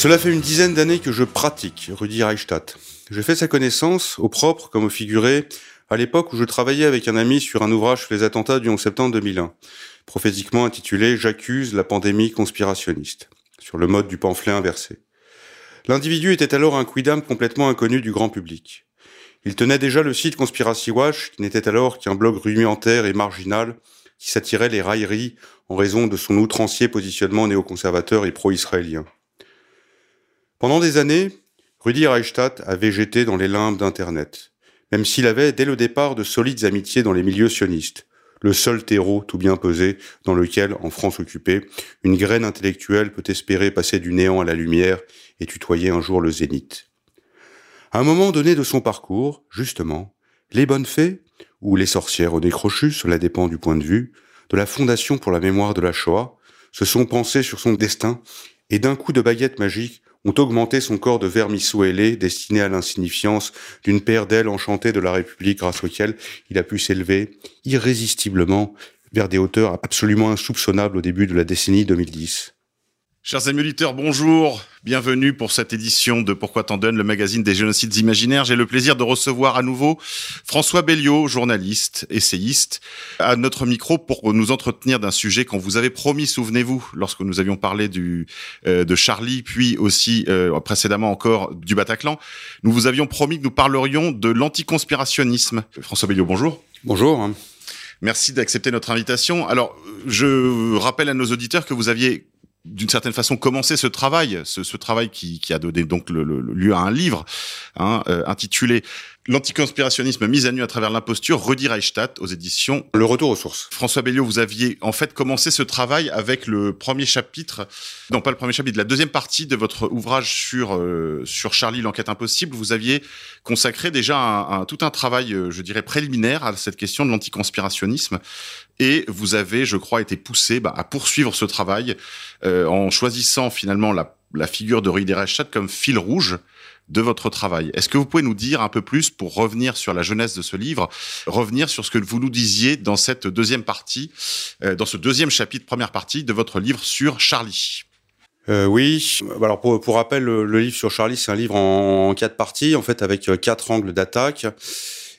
Cela fait une dizaine d'années que je pratique Rudi Reichstadt. J'ai fait sa connaissance, au propre comme au figuré, à l'époque où je travaillais avec un ami sur un ouvrage sur les attentats du 11 septembre 2001, prophétiquement intitulé J'accuse la pandémie conspirationniste, sur le mode du pamphlet inversé. L'individu était alors un quidam complètement inconnu du grand public. Il tenait déjà le site Conspiracy Watch, qui n'était alors qu'un blog rudimentaire et marginal, qui s'attirait les railleries en raison de son outrancier positionnement néoconservateur et pro-israélien. Pendant des années, Rudi Reichstadt a végété dans les limbes d'Internet, même s'il avait dès le départ de solides amitiés dans les milieux sionistes, le seul terreau tout bien pesé dans lequel, en France occupée, une graine intellectuelle peut espérer passer du néant à la lumière et tutoyer un jour le zénith. À un moment donné de son parcours, justement, les bonnes fées, ou les sorcières au décrochu, cela dépend du point de vue, de la Fondation pour la mémoire de la Shoah, se sont pensées sur son destin et d'un coup de baguette magique ont augmenté son corps de vermisseau ailé destiné à l'insignifiance d'une paire d'ailes enchantées de la République grâce auquel il a pu s'élever irrésistiblement vers des hauteurs absolument insoupçonnables au début de la décennie 2010. Chers amis auditeurs, bonjour. Bienvenue pour cette édition de Pourquoi t'en donnes, le magazine des génocides imaginaires. J'ai le plaisir de recevoir à nouveau François Belliot, journaliste, essayiste, à notre micro pour nous entretenir d'un sujet qu'on vous avait promis, souvenez-vous, lorsque nous avions parlé du euh, de Charlie, puis aussi euh, précédemment encore du Bataclan. Nous vous avions promis que nous parlerions de l'anticonspirationnisme. François Belliot, bonjour. Bonjour. Merci d'accepter notre invitation. Alors, je rappelle à nos auditeurs que vous aviez d'une certaine façon commencer ce travail, ce, travail qui, a donné donc le, le, lieu à un livre hein, euh, intitulé L'anticonspirationnisme mis à nu à travers l'imposture, Rudi Reichstadt aux éditions Le Retour aux sources. François Belliot, vous aviez en fait commencé ce travail avec le premier chapitre, non pas le premier chapitre, la deuxième partie de votre ouvrage sur euh, sur Charlie l'enquête impossible. Vous aviez consacré déjà un, un, tout un travail, euh, je dirais préliminaire à cette question de l'anticonspirationnisme, et vous avez, je crois, été poussé bah, à poursuivre ce travail euh, en choisissant finalement la, la figure de Rudi Reichstadt comme fil rouge de votre travail. Est-ce que vous pouvez nous dire un peu plus, pour revenir sur la jeunesse de ce livre, revenir sur ce que vous nous disiez dans cette deuxième partie, euh, dans ce deuxième chapitre, première partie de votre livre sur Charlie? Euh, oui. Alors pour, pour rappel, le, livre sur Charlie, c'est un livre en, en, quatre parties, en fait, avec quatre angles d'attaque.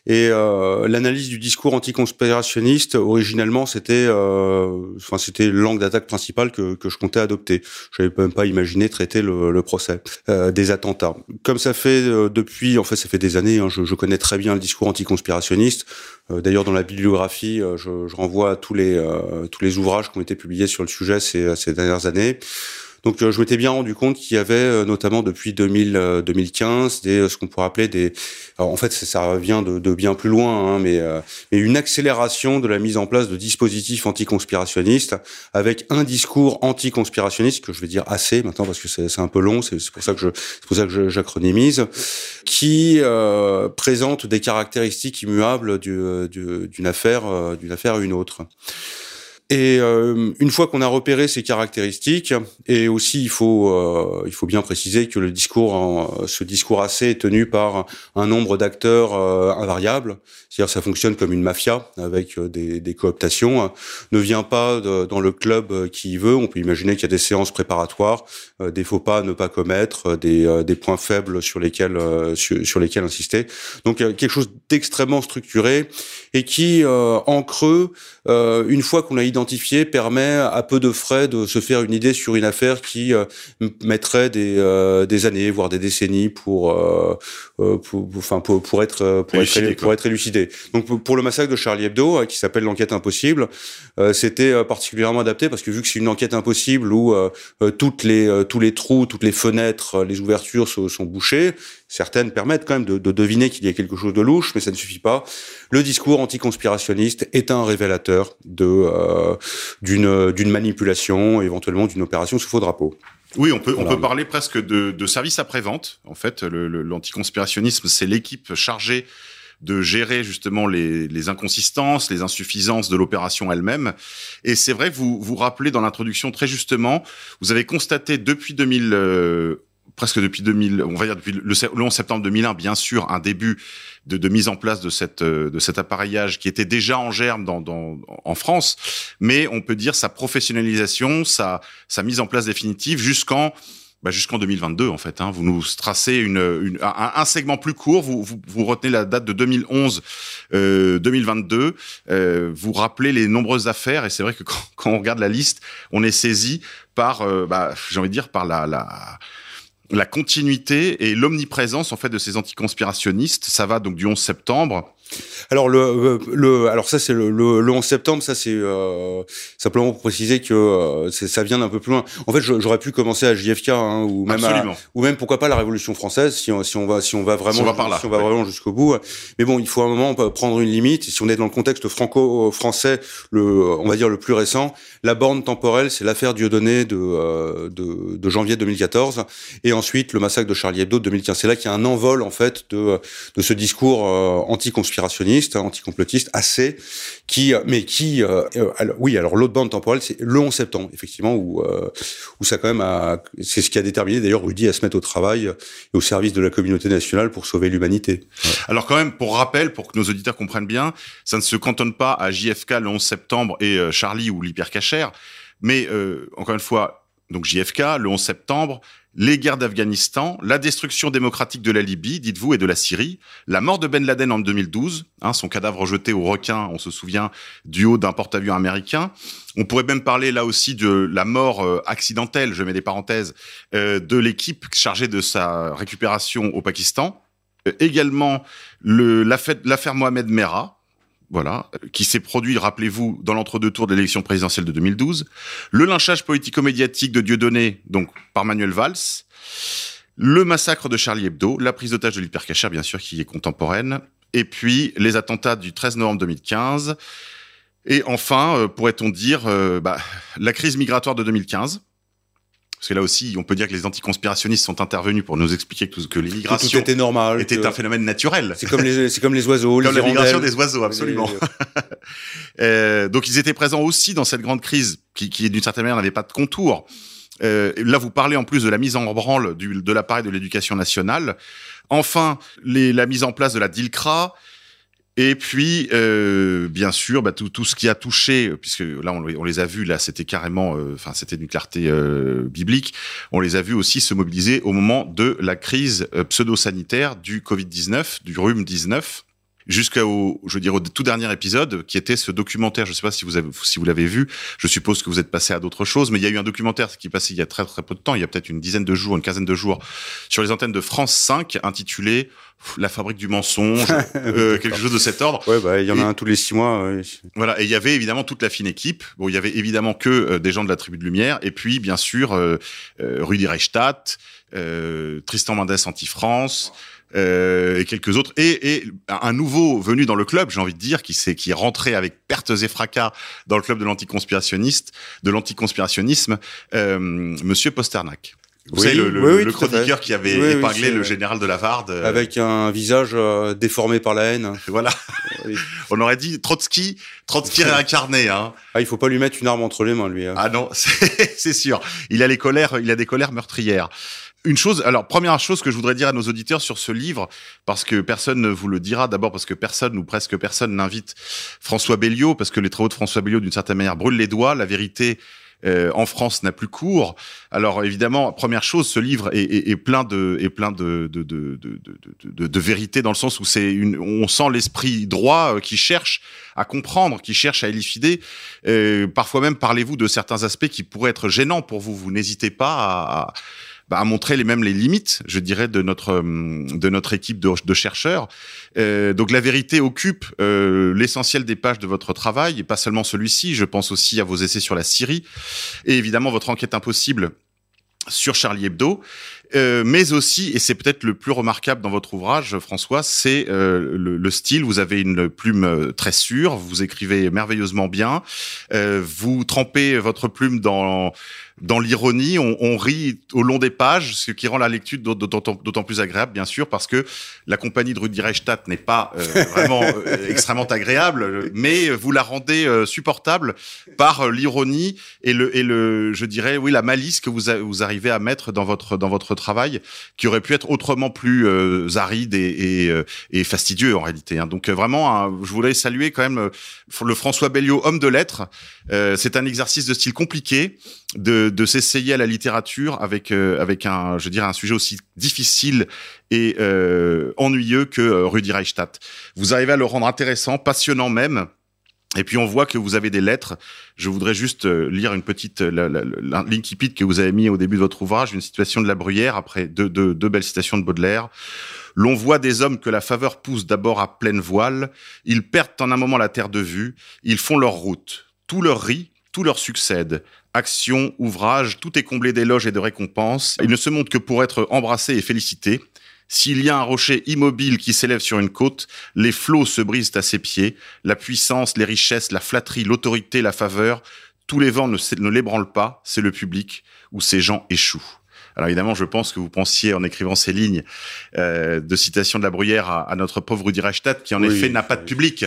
Et euh, l'analyse du discours anticonspirationniste, originellement, c'était, euh, enfin, c'était l'angle d'attaque principale que, que je comptais adopter. Je n'avais même pas imaginé traiter le, le procès euh, des attentats. Comme ça fait euh, depuis, en fait, ça fait des années, hein, je, je, connais très bien le discours anticonspirationniste. Euh, d'ailleurs, dans la bibliographie, je, je, renvoie à tous les tous les ouvrages qui ont été publiés sur le sujet ces, ces dernières années. Donc euh, je m'étais bien rendu compte qu'il y avait euh, notamment depuis 2000, 2015 des ce qu'on pourrait appeler des alors en fait ça revient de, de bien plus loin hein, mais, euh, mais une accélération de la mise en place de dispositifs anticonspirationnistes avec un discours anticonspirationniste que je vais dire assez maintenant parce que c'est un peu long c'est pour ça que je c'est pour ça que j'acronymise qui euh, présente des caractéristiques immuables d'une du, du, affaire d'une affaire à une autre. Et euh, une fois qu'on a repéré ces caractéristiques, et aussi il faut euh, il faut bien préciser que le discours, ce discours assez est tenu par un nombre d'acteurs euh, invariables, c'est-à-dire ça fonctionne comme une mafia avec euh, des, des cooptations, ne vient pas dans le club euh, qui veut. On peut imaginer qu'il y a des séances préparatoires, des faux pas à ne pas commettre, des, des points faibles sur lesquels sur, sur, lesquels insister. Donc quelque chose d'extrêmement structuré et qui en creux, une fois qu'on a identifié permet à peu de frais de se faire une idée sur une affaire qui euh, mettrait des, euh, des années, voire des décennies pour, euh, pour, enfin, pour, pour, être, pour, être, pour être élucidé. Donc pour le massacre de Charlie Hebdo, qui s'appelle l'enquête impossible, c'était particulièrement adapté parce que vu que c'est une enquête impossible où toutes les, tous les trous, toutes les fenêtres, les ouvertures sont, sont bouchées, Certaines permettent quand même de, de deviner qu'il y a quelque chose de louche, mais ça ne suffit pas. Le discours anticonspirationniste est un révélateur de euh, d'une d'une manipulation, éventuellement d'une opération sous faux drapeau. Oui, on peut, on Voilà. peut parler presque de, de service après-vente. En fait, le- le- l'anticonspirationnisme, c'est l'équipe chargée de gérer justement les, les inconsistances, les insuffisances de l'opération elle-même. Et c'est vrai, vous vous rappelez dans l'introduction très justement, vous avez constaté depuis 2000, euh, presque depuis 2000, on va dire depuis le, le 11 septembre 2001, bien sûr, un début de, mise en place de cette euh, de cet appareillage qui était déjà en germe dans, dans en France, mais on peut dire sa professionnalisation, sa sa mise en place définitive jusqu'en bah, jusqu'en 2022 en fait. Hein. Vous nous tracez une, une- un, segment plus court. Vous, vous, vous retenez la date de 2011, euh, 2022. Euh, vous rappelez les nombreuses affaires et c'est vrai que quand, quand on regarde la liste, on est saisi par, euh, bah, j'ai envie de dire par la, la la continuité et l'omniprésence en fait de ces anticonspirationnistes. Ça va donc du 11 septembre. Alors le, le alors ça c'est le, le, le 11 septembre, ça c'est euh, simplement pour préciser que euh, ça vient d'un peu plus loin. En fait, j'aurais pu commencer à JFK hein, ou même à- ou même pourquoi pas la Révolution française si on, si on va si on va vraiment Si on va par là, si on va ouais. vraiment jusqu'au bout. Mais bon, il faut à un moment prendre une limite. Si on est dans le contexte franco-français, le on va dire le plus récent, la borne temporelle, c'est l'affaire Dieudonné de, euh, de de janvier 2014 et ensuite le massacre de Charlie Hebdo de 2015. C'est là qu'il y a un envol en fait de de ce discours euh, anticonspirationniste, hein, anticomplotiste assez qui mais qui euh, euh, oui, alors l'autre bande temporelle c'est le 11 septembre effectivement où euh, où ça quand même a c'est ce qui a déterminé d'ailleurs Rudy à se mettre au travail et au service de la communauté nationale pour sauver l'humanité. Alors quand même, pour rappel, pour que nos auditeurs comprennent bien, ça ne se cantonne pas à JFK le 11 septembre et euh, Charlie ou l'hypercachère, mais euh, encore une fois, donc JFK le 11 septembre, les guerres d'Afghanistan, la destruction démocratique de la Libye, dites-vous, et de la Syrie, la mort de Ben Laden en 2012, hein, son cadavre jeté au requin, on se souvient, du haut d'un porte-avions américain. On pourrait même parler là aussi de la mort euh, accidentelle, je mets des parenthèses, euh, de l'équipe chargée de sa récupération au Pakistan. Euh, également le- l'affaire l'affaire Mohamed Merah, voilà, qui s'est produit, rappelez-vous, dans l'entre-deux tours de l'élection présidentielle de 2012. Le lynchage politico-médiatique de Dieudonné, donc par Manuel Valls. Le massacre de Charlie Hebdo, la prise d'otage de l'hypercachère, bien sûr, qui est contemporaine. Et puis, les attentats du 13 novembre 2015. Et enfin, euh, pourrait-on dire, euh, bah, la crise migratoire de 2015. Parce que là aussi, on peut dire que les anticonspirationnistes sont intervenus pour nous expliquer que, que tout l'immigration était normal. était que- un phénomène naturel. C'est comme les c'est comme les oiseaux, Comme les la migration hirondelles. des oiseaux, absolument. Euh, donc ils étaient présents aussi dans cette grande crise qui, qui d'une certaine manière n'avait pas de contour. Euh, là, vous parlez en plus de la mise en branle du, de l'appareil de l'éducation nationale. Enfin, les, la mise en place de la DILCRA. Et puis, euh, bien sûr, bah, tout, ce qui a touché, puisque là, on, les- on les a vus, là, c'était carrément, euh, enfin, c'était d'une clarté euh, biblique. On les a vus aussi se mobiliser au moment de la crise euh, pseudo-sanitaire du Covid-19, du rhume 19 jusqu'au, je veux dire, au tout dernier épisode, qui était ce documentaire. Je sais pas si vous avez, si vous l'avez vu. Je suppose que vous êtes passé à d'autres choses, mais il y a eu un documentaire qui est passé il y a très très peu de temps, il y a peut-être une dizaine de jours, une quinzaine de jours, sur les antennes de France 5, intitulé La fabrique du mensonge, euh, quelque chose de cet ordre. Ouais, bah il y en a un tous les six mois. ouais. Voilà, et il y avait évidemment toute la fine équipe. Bon, il y avait évidemment que euh, des gens de la tribu de lumière, et puis bien sûr euh, euh, Rudy Reichstadt, euh, Tristan Mendes Anti-France. Euh, et quelques autres et, et un nouveau venu dans le club j'ai envie de dire qui s'est qui est rentré avec pertes et fracas dans le club de l'anticonspirationniste de l'anticonspirationnisme euh, monsieur Posternak vous Oui, savez le, le- oui, oui, le tout à chroniqueur qui avait épinglé le général de Lavarde euh, Avec un visage euh, déformé par la haine. voilà on aurait dit Trotsky Trotsky réincarné hein Ah, il faut pas lui mettre une arme entre les mains, lui. hein. Ah non, c'est c'est sûr. Il a les colères, il a des colères meurtrières. Une chose, alors première chose que je voudrais dire à nos auditeurs sur ce livre, parce que personne ne vous le dira, d'abord parce que personne ou presque personne n'invite François Belliot, parce que les travaux de François Belliot d'une certaine manière brûlent les doigts. La vérité euh, en France n'a plus cours. Alors évidemment, première chose, ce livre est, est- est plein de est plein de de, de, de- de vérité dans le sens où c'est une on sent l'esprit droit euh, qui cherche à comprendre, qui cherche à élucider. Euh, parfois même parlez-vous de certains aspects qui pourraient être gênants pour vous. Vous n'hésitez pas à, à bah, à montrer les mêmes les limites, je dirais, de notre hum, de notre équipe de, de chercheurs. Euh, donc la vérité occupe euh, l'essentiel des pages de votre travail, et pas seulement celui-ci. Je pense aussi à vos essais sur la Syrie et évidemment votre enquête impossible sur Charlie Hebdo. Euh, mais aussi, et c'est peut-être le plus remarquable dans votre ouvrage, François, c'est euh, le, le, style. Vous avez une plume euh, très sûre, vous écrivez merveilleusement bien, euh, vous trempez votre plume dans dans l'ironie, on, on, rit au long des pages, ce qui rend la lecture d'autant plus agréable, bien sûr, parce que la compagnie de Rudi Reichstadt n'est pas euh, vraiment euh, extrêmement agréable, mais vous la rendez euh, supportable par l'ironie et le, et le, je dirais, oui, la malice que vous, a, vous arrivez à mettre dans votre dans votre travail, qui aurait pu être autrement plus euh, aride et, et, fastidieux en réalité. Hein. Donc vraiment, je voulais saluer quand même le François Belliot, homme de lettres. C'est un exercice de style compliqué de, s'essayer à la littérature avec euh, avec un je dirais un sujet aussi difficile et euh, ennuyeux que euh, Rudi Reichstadt. Vous arrivez à le rendre intéressant, passionnant même. Et puis on voit que vous avez des lettres. Je voudrais juste euh, lire une petite l'incipit que vous avez mis au début de votre ouvrage, une situation de la bruyère après deux, deux, deux belles citations de Baudelaire. L'on voit des hommes que la faveur pousse d'abord à pleine voile. Ils perdent en un moment la terre de vue. Ils font leur route. Tout leur rit, tout leur succède. Action, ouvrage, tout est comblé d'éloges et de récompenses. Il ne se montre que pour être embrassé et félicité. S'il y a un rocher immobile qui s'élève sur une côte, les flots se brisent à ses pieds. La puissance, les richesses, la flatterie, l'autorité, la faveur, tous les vents ne, ne l'ébranlent pas, c'est le public où ces gens échouent. Alors évidemment, je pense que vous pensiez en écrivant ces lignes euh, de citation de la Bruyère à, à notre pauvre Rudi Reichstadt, qui en oui, effet n'a pas de public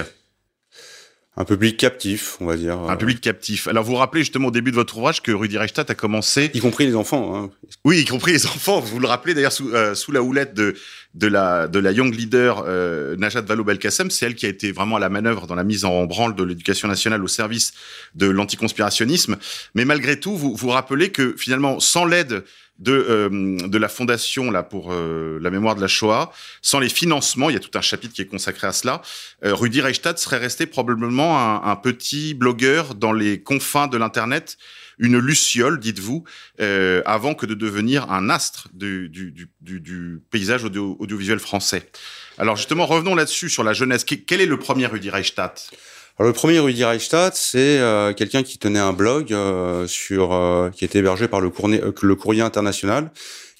un public captif, on va dire. Un public captif. Alors vous vous rappelez justement au début de votre ouvrage que Rudi Reichstadt a commencé, y compris les enfants. Hein. Oui, y compris les enfants. Vous le rappelez d'ailleurs sous, euh, sous la houlette de de la de la young leader euh, Najat Vallaud-Belkacem, c'est elle qui a été vraiment à la manœuvre dans la mise en branle de l'éducation nationale au service de l'anticonspirationnisme. Mais malgré tout, vous vous rappelez que finalement, sans l'aide de euh, de la fondation là pour euh, la mémoire de la Shoah, sans les financements, il y a tout un chapitre qui est consacré à cela. Euh, Rudi Reichstadt serait resté probablement un, un, petit blogueur dans les confins de l'internet, une luciole, dites-vous, euh, avant que de devenir un astre du, du, du, du paysage audio, audiovisuel français. Alors justement, revenons là-dessus sur la jeunesse. Quel est le premier Rudi Reichstadt? Alors, le premier Rudi Reichstadt, c'est euh, quelqu'un qui tenait un blog euh, sur euh, qui était hébergé par le, courrier, le courrier international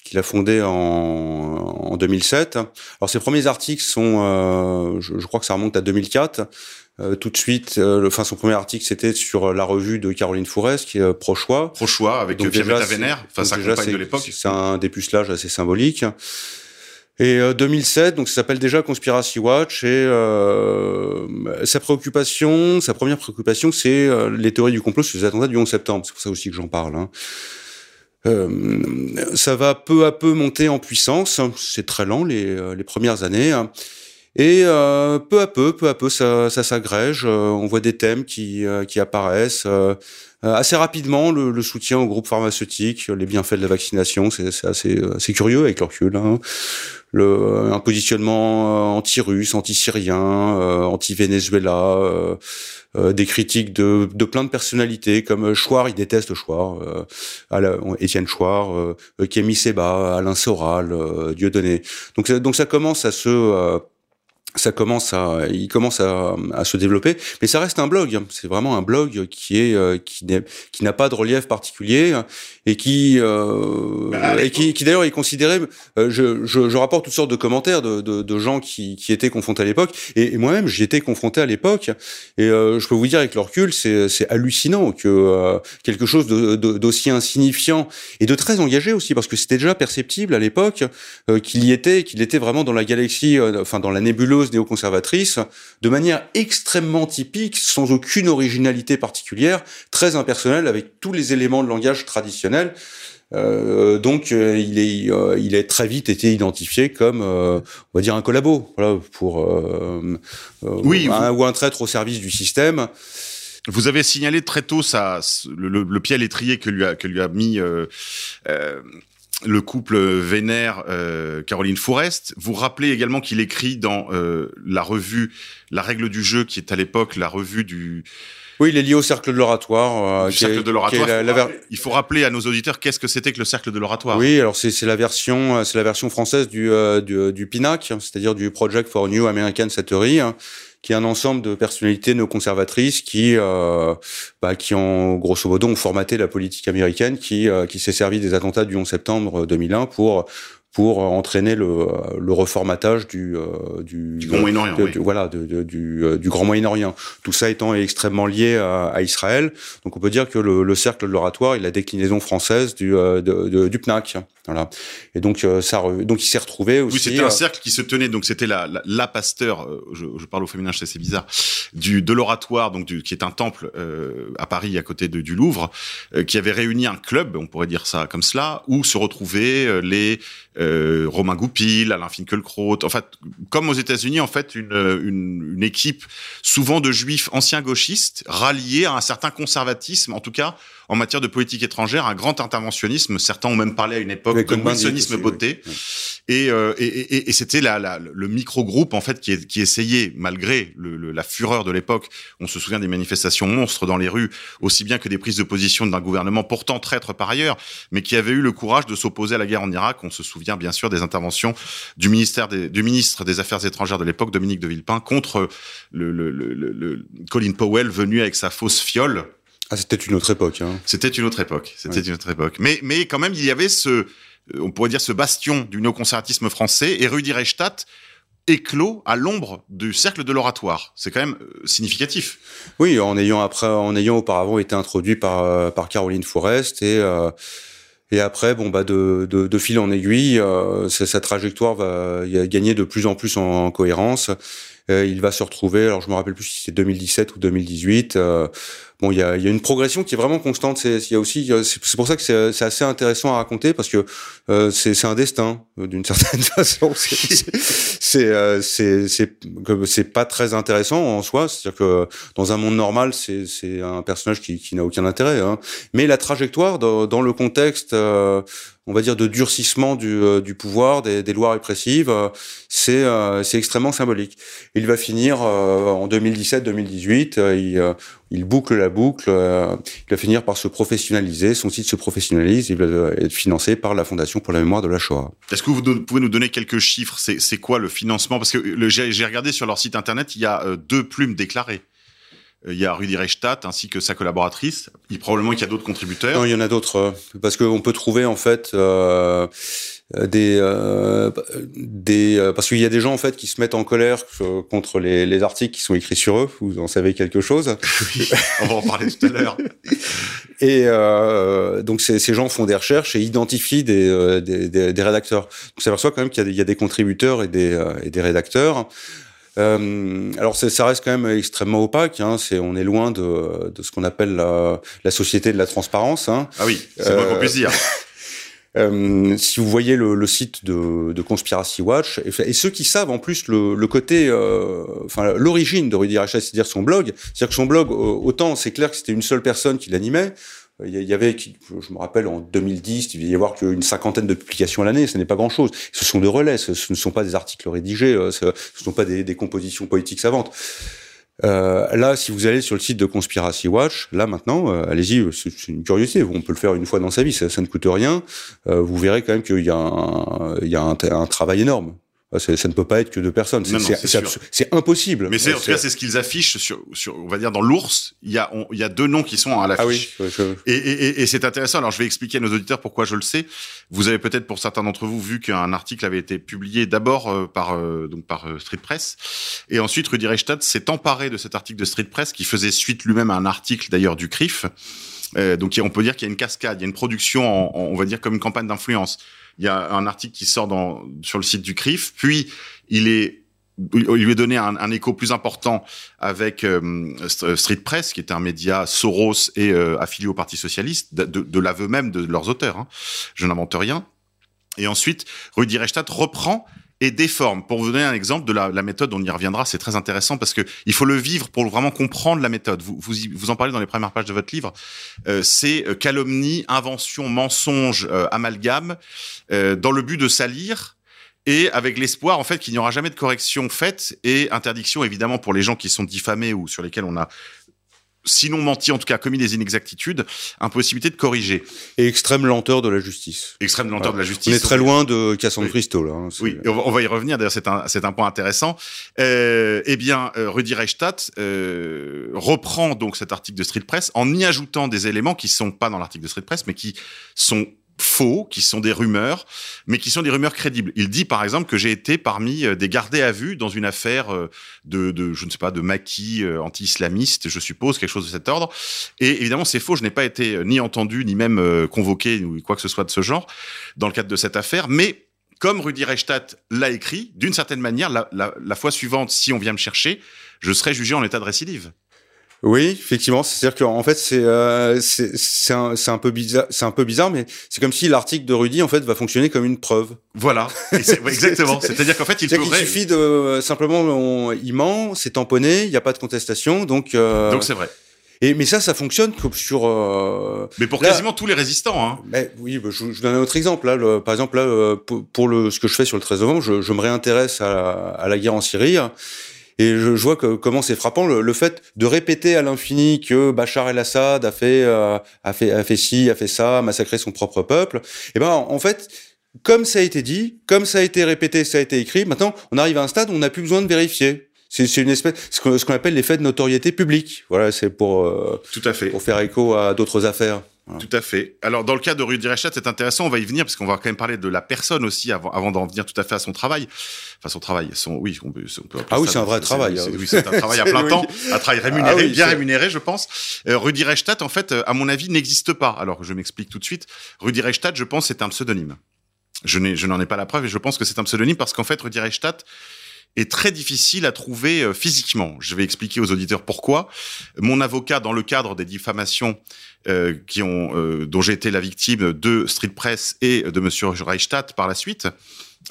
qu'il a fondé en, en 2007. Alors ses premiers articles sont, je, je, crois que ça remonte à 2004. tout de suite, le, enfin son premier article c'était sur la revue de Caroline Fourès qui est Prochois. Prochois avec Pierre Vénère, enfin sa compagne de l'époque. C'est un dépucelage assez symbolique. Et euh, 2007, donc ça s'appelle déjà Conspiracy Watch, et euh, sa préoccupation, sa première préoccupation, c'est euh, les théories du complot sur les attentats du 11 septembre. C'est pour ça aussi que j'en parle. Hein. Euh, ça va peu à peu monter en puissance. C'est très lent les, euh, les premières années. Hein. Et euh, peu à peu, peu à peu, ça, ça s'agrège. on voit des thèmes qui, qui apparaissent. Assez rapidement, le, le, soutien au groupe pharmaceutique, les bienfaits de la vaccination, c'est assez, assez curieux avec le recul. Hein le, un positionnement euh, anti-russe, anti-syrien, euh, anti-Venezuela, euh, euh, des critiques de, de plein de personnalités comme Chouard, il déteste Chouard, euh, Étienne Chouard, euh, Kémy Seba, Alain Soral, Dieudonné. Donc, donc ça commence à se ça commence à, il commence à, à, se développer, mais ça reste un blog. C'est vraiment un blog qui est, euh, qui qui n'a pas de relief particulier et qui, euh, et qui, qui d'ailleurs est considéré. Euh, je, je, je, rapporte toutes sortes de commentaires de, de, de gens qui, qui étaient confrontés à l'époque, et, moi-même j'y étais confronté à l'époque, et euh, je peux vous dire avec le recul, c'est, c'est hallucinant que euh, quelque chose d'aussi insignifiant et de très engagé aussi, parce que c'était déjà perceptible à l'époque euh, qu'il y était, qu'il était vraiment dans la galaxie, enfin dans la nébuleuse néoconservatrice, de manière extrêmement typique, sans aucune originalité particulière, très impersonnelle, avec tous les éléments de langage traditionnels. Euh, donc euh, il est euh, il est très vite été identifié comme on va dire un collabo voilà pour oui un, ou un traître au service du système vous avez signalé très tôt ça, le, le, le pied à l'étrier que lui a que lui a mis le couple vénère euh, Caroline Fourest. Vous rappelez également qu'il écrit dans euh, la revue La règle du jeu, qui est à l'époque la revue du. Oui, il est lié au cercle de l'oratoire. Euh, cercle de l'oratoire. La, la, il faut rappeler à nos auditeurs qu'est-ce que c'était que le cercle de l'oratoire. Oui, alors c'est la version, c'est la version française du, du, du PINAC, c'est-à-dire du Project for New American hein, qui est un ensemble de personnalités néoconservatrices qui, euh, bah, qui ont grosso modo ont formaté la politique américaine, qui, euh, qui s'est servi des attentats du 11 septembre 2001 pour pour entraîner le, le reformatage du euh, du, du Grand Moyen-Orient, oui. voilà de, du, euh, du Grand Moyen-Orient. Tout ça étant extrêmement lié à, à, Israël, donc on peut dire que le, le cercle de l'oratoire est la déclinaison française du euh, de, du PNAC. Voilà. Et donc ça, donc il s'est retrouvé aussi. Oui, c'était un cercle qui se tenait. Donc c'était la, la, la pasteur. Je, je, parle au féminin, c'est bizarre. Du de l'oratoire, donc du, qui est un temple euh, à Paris à côté de, du Louvre, euh, qui avait réuni un club, on pourrait dire ça comme cela, où se retrouvaient les euh, Romain Goupil, Alain Finkielkraut, en fait, comme aux États-Unis, en fait, une, une, une, équipe souvent de juifs anciens gauchistes ralliés à un certain conservatisme, en tout cas en matière de politique étrangère, un grand interventionnisme. Certains ont même parlé à une époque de wilsonisme beauté. Oui. Et, euh, et, et, et c'était la, la, le micro-groupe en fait qui, qui essayait, malgré le, le, la fureur de l'époque, on se souvient des manifestations monstres dans les rues, aussi bien que des prises de position d'un gouvernement pourtant traître par ailleurs, mais qui avait eu le courage de s'opposer à la guerre en Irak. On se souvient bien sûr des interventions du ministère des, du ministre des Affaires étrangères de l'époque, Dominique de Villepin, contre le, le, le, Colin Powell venu avec sa fausse fiole ah, c'était une autre époque. Hein. C'était une autre époque. C'était ouais. une autre époque. Mais, mais quand même, il y avait ce, on pourrait dire ce bastion du néoconservatisme français et Rudi Reichstadt éclos à l'ombre du cercle de l'oratoire. C'est quand même significatif. Oui, en ayant après, en ayant auparavant été introduit par par Caroline Forest et euh, et après, bon bah de, de, de fil en aiguille, euh, sa trajectoire va gagner de plus en plus en, en cohérence. Euh, il va se retrouver, alors je me rappelle plus si c'est 2017 ou 2018. Euh, bon, il y a, y a, une progression qui est vraiment constante. C'est, y a aussi, c'est pour ça que c'est, assez intéressant à raconter parce que euh, c'est, un destin euh, d'une certaine façon. C'est, c'est, c'est, pas très intéressant en soi. C'est-à-dire que dans un monde normal, c'est, un personnage qui, qui n'a aucun intérêt. Hein. Mais la trajectoire dans, dans le contexte euh, on va dire de durcissement du, euh, du pouvoir des, des, lois répressives, euh, c'est euh, c'est extrêmement symbolique. Il va finir en 2017-2018, il, boucle la boucle, il va finir par se professionnaliser, son site se professionnalise, il va être financé par la Fondation pour la mémoire de la Shoah. Est-ce que vous pouvez nous donner quelques chiffres? C'est quoi le financement? Parce que j'ai regardé sur leur site internet, il y a deux plumes déclarées il y a Rudi Reichstadt ainsi que sa collaboratrice. Il probablement qu'il y a d'autres contributeurs. Non, il y en a d'autres euh, parce qu'on peut trouver en fait euh, des euh, des euh, parce qu'il y a des gens en fait qui se mettent en colère contre les, les articles qui sont écrits sur eux. Vous en savez quelque chose? Oui, on va en parler tout à l'heure. Et euh, donc ces, ces gens font des recherches et identifient des, des, des, des rédacteurs. Donc ça s'aperçoit quand même qu'il y, y, a des contributeurs et des, et des rédacteurs. Euh, alors ça reste quand même extrêmement opaque. Hein, c'est on est loin de, de ce qu'on appelle la, la, société de la transparence. Hein. Ah oui, c'est euh, moins qu'on dire. Euh, si vous voyez le, le site de, de, Conspiracy Watch, et, ceux qui savent en plus le, le côté, euh, enfin l'origine de Rudy Rachet, c'est-à-dire son blog, c'est-à-dire que son blog, autant c'est clair que c'était une seule personne qui l'animait, il y avait, je me rappelle, en 2010, il devait y avoir qu'une cinquantaine de publications à l'année. Ce n'est pas grand-chose. Ce sont des relais. Ce, ne sont pas des articles rédigés. Euh, ce ne sont pas des, des, compositions politiques savantes. Euh, là, si vous allez sur le site de Conspiracy Watch, là maintenant, euh, allez-y, c'est une curiosité. On peut le faire une fois dans sa vie, ça, ne coûte rien. Euh, vous verrez quand même qu'il y a il y a un travail énorme. Ça ne peut pas être que deux personnes. C'est impossible. Mais c'est en tout cas c'est ce qu'ils affichent sur, sur, on va dire dans l'ours. Il y a il y a deux noms qui sont à l'affiche. Ah oui. Je... Et, et, et c'est intéressant. Alors je vais expliquer à nos auditeurs pourquoi je le sais. Vous avez peut-être pour certains d'entre vous vu qu'un article avait été publié d'abord euh, par euh, donc par euh, Street Press et ensuite Rudi Reichstadt s'est emparé de cet article de Street Press qui faisait suite lui-même à un article d'ailleurs du CRIF. Euh, donc on peut dire qu'il y a une cascade, il y a une production, en, en, on va dire comme une campagne d'influence il y a un article qui sort dans, sur le site du CRIF, puis il est il lui est donné un, écho plus important avec euh, Street Press, qui est un média Soros et euh, affilié au Parti socialiste, de l'aveu même de leurs auteurs. Hein. Je n'invente rien. Et ensuite, Rudi Reichstadt reprend et déforme. Pour vous donner un exemple de la, méthode, on y reviendra, c'est très intéressant parce que il faut le vivre pour vraiment comprendre la méthode. Vous, vous, en parlez dans les premières pages de votre livre. Euh, c'est euh, calomnie, invention, mensonge, euh, amalgame, dans le but de salir et avec l'espoir en fait qu'il n'y aura jamais de correction faite et interdiction évidemment pour les gens qui sont diffamés ou sur lesquels on a sinon menti, en tout cas commis des inexactitudes, impossibilité de corriger. Et extrême lenteur de la justice. Extrême lenteur de la justice. On est très loin de Cassandre Christo, là. hein, Oui, et on va, y revenir. D'ailleurs, c'est un, un point intéressant. Euh, eh bien, euh, Rudy Reichstadt euh, reprend donc cet article de Street Press en y ajoutant des éléments qui sont pas dans l'article de Street Press, mais qui sont faux, qui sont des rumeurs, mais qui sont des rumeurs crédibles. Il dit par exemple que j'ai été parmi euh, des gardés à vue dans une affaire euh, de, de je ne sais pas, de maquis euh, anti-islamiste, je suppose, quelque chose de cet ordre. Et évidemment, c'est faux. Je n'ai pas été ni entendu, ni même convoqué, ou quoi que ce soit de ce genre dans le cadre de cette affaire. Mais comme Rudy Reichstadt l'a écrit, d'une certaine manière, la, la, la fois suivante, si on vient me chercher, je serai jugé en état de récidive. Oui, effectivement. C'est-à-dire qu'en fait, c'est euh, c'est c'est un, un peu bizarre. C'est un peu bizarre, mais c'est comme si l'article de Rudy en fait va fonctionner comme une preuve. Voilà, exactement. C'est-à-dire qu'en fait, il C'est-à-dire peut qu'il suffit de simplement, on, il ment, c'est tamponné, il n'y a pas de contestation, donc. euh, Donc c'est vrai. et mais ça, ça fonctionne comme sur. euh, Mais pour là- quasiment tous les résistants, hein. Mais oui, bah, je, je vous donne un autre exemple. Là, le- par exemple, là, euh, pour, pour le, ce que je fais sur le 13 novembre, je, je me réintéresse à, la- à la guerre en Syrie. Et je, je vois que, comment c'est frappant le, le fait de répéter à l'infini que Bachar el-Assad a fait, euh, a fait, a fait ci, a fait ça, a massacré son propre peuple. Et ben, en, fait, comme ça a été dit, comme ça a été répété, ça a été écrit, maintenant, on arrive à un stade où on n'a plus besoin de vérifier. C'est c'est une espèce, ce qu'on ce qu'on appelle l'effet de notoriété publique. Voilà, c'est pour, euh, Tout à fait. pour faire écho à d'autres affaires. Tout à fait. Alors, dans le cas de Rudy Reichstadt, c'est intéressant, on va y venir, parce qu'on va quand même parler de la personne aussi, avant, avant d'en venir tout à fait à son travail. Enfin, son travail, son, oui, on peut, on peut Ah oui, c'est un vrai travail, c'est- hein. Oui, c'est un travail à plein Oui. temps, un travail rémunéré, Ah oui, bien rémunéré, je pense. Euh, Rudy Reichstadt, en fait, euh, à mon avis, n'existe pas. Alors, je m'explique tout de suite. Rudy Reichstadt, je pense, c'est un pseudonyme. Je n'ai, je n'en ai pas la preuve et je pense que c'est un pseudonyme parce qu'en fait, Rudy Reichstadt est très difficile à trouver euh, physiquement. Je vais expliquer aux auditeurs pourquoi. Mon avocat, dans le cadre des diffamations euh, qui ont, euh, dont j'ai été la victime de Street Press et de Monsieur Reichstadt par la suite,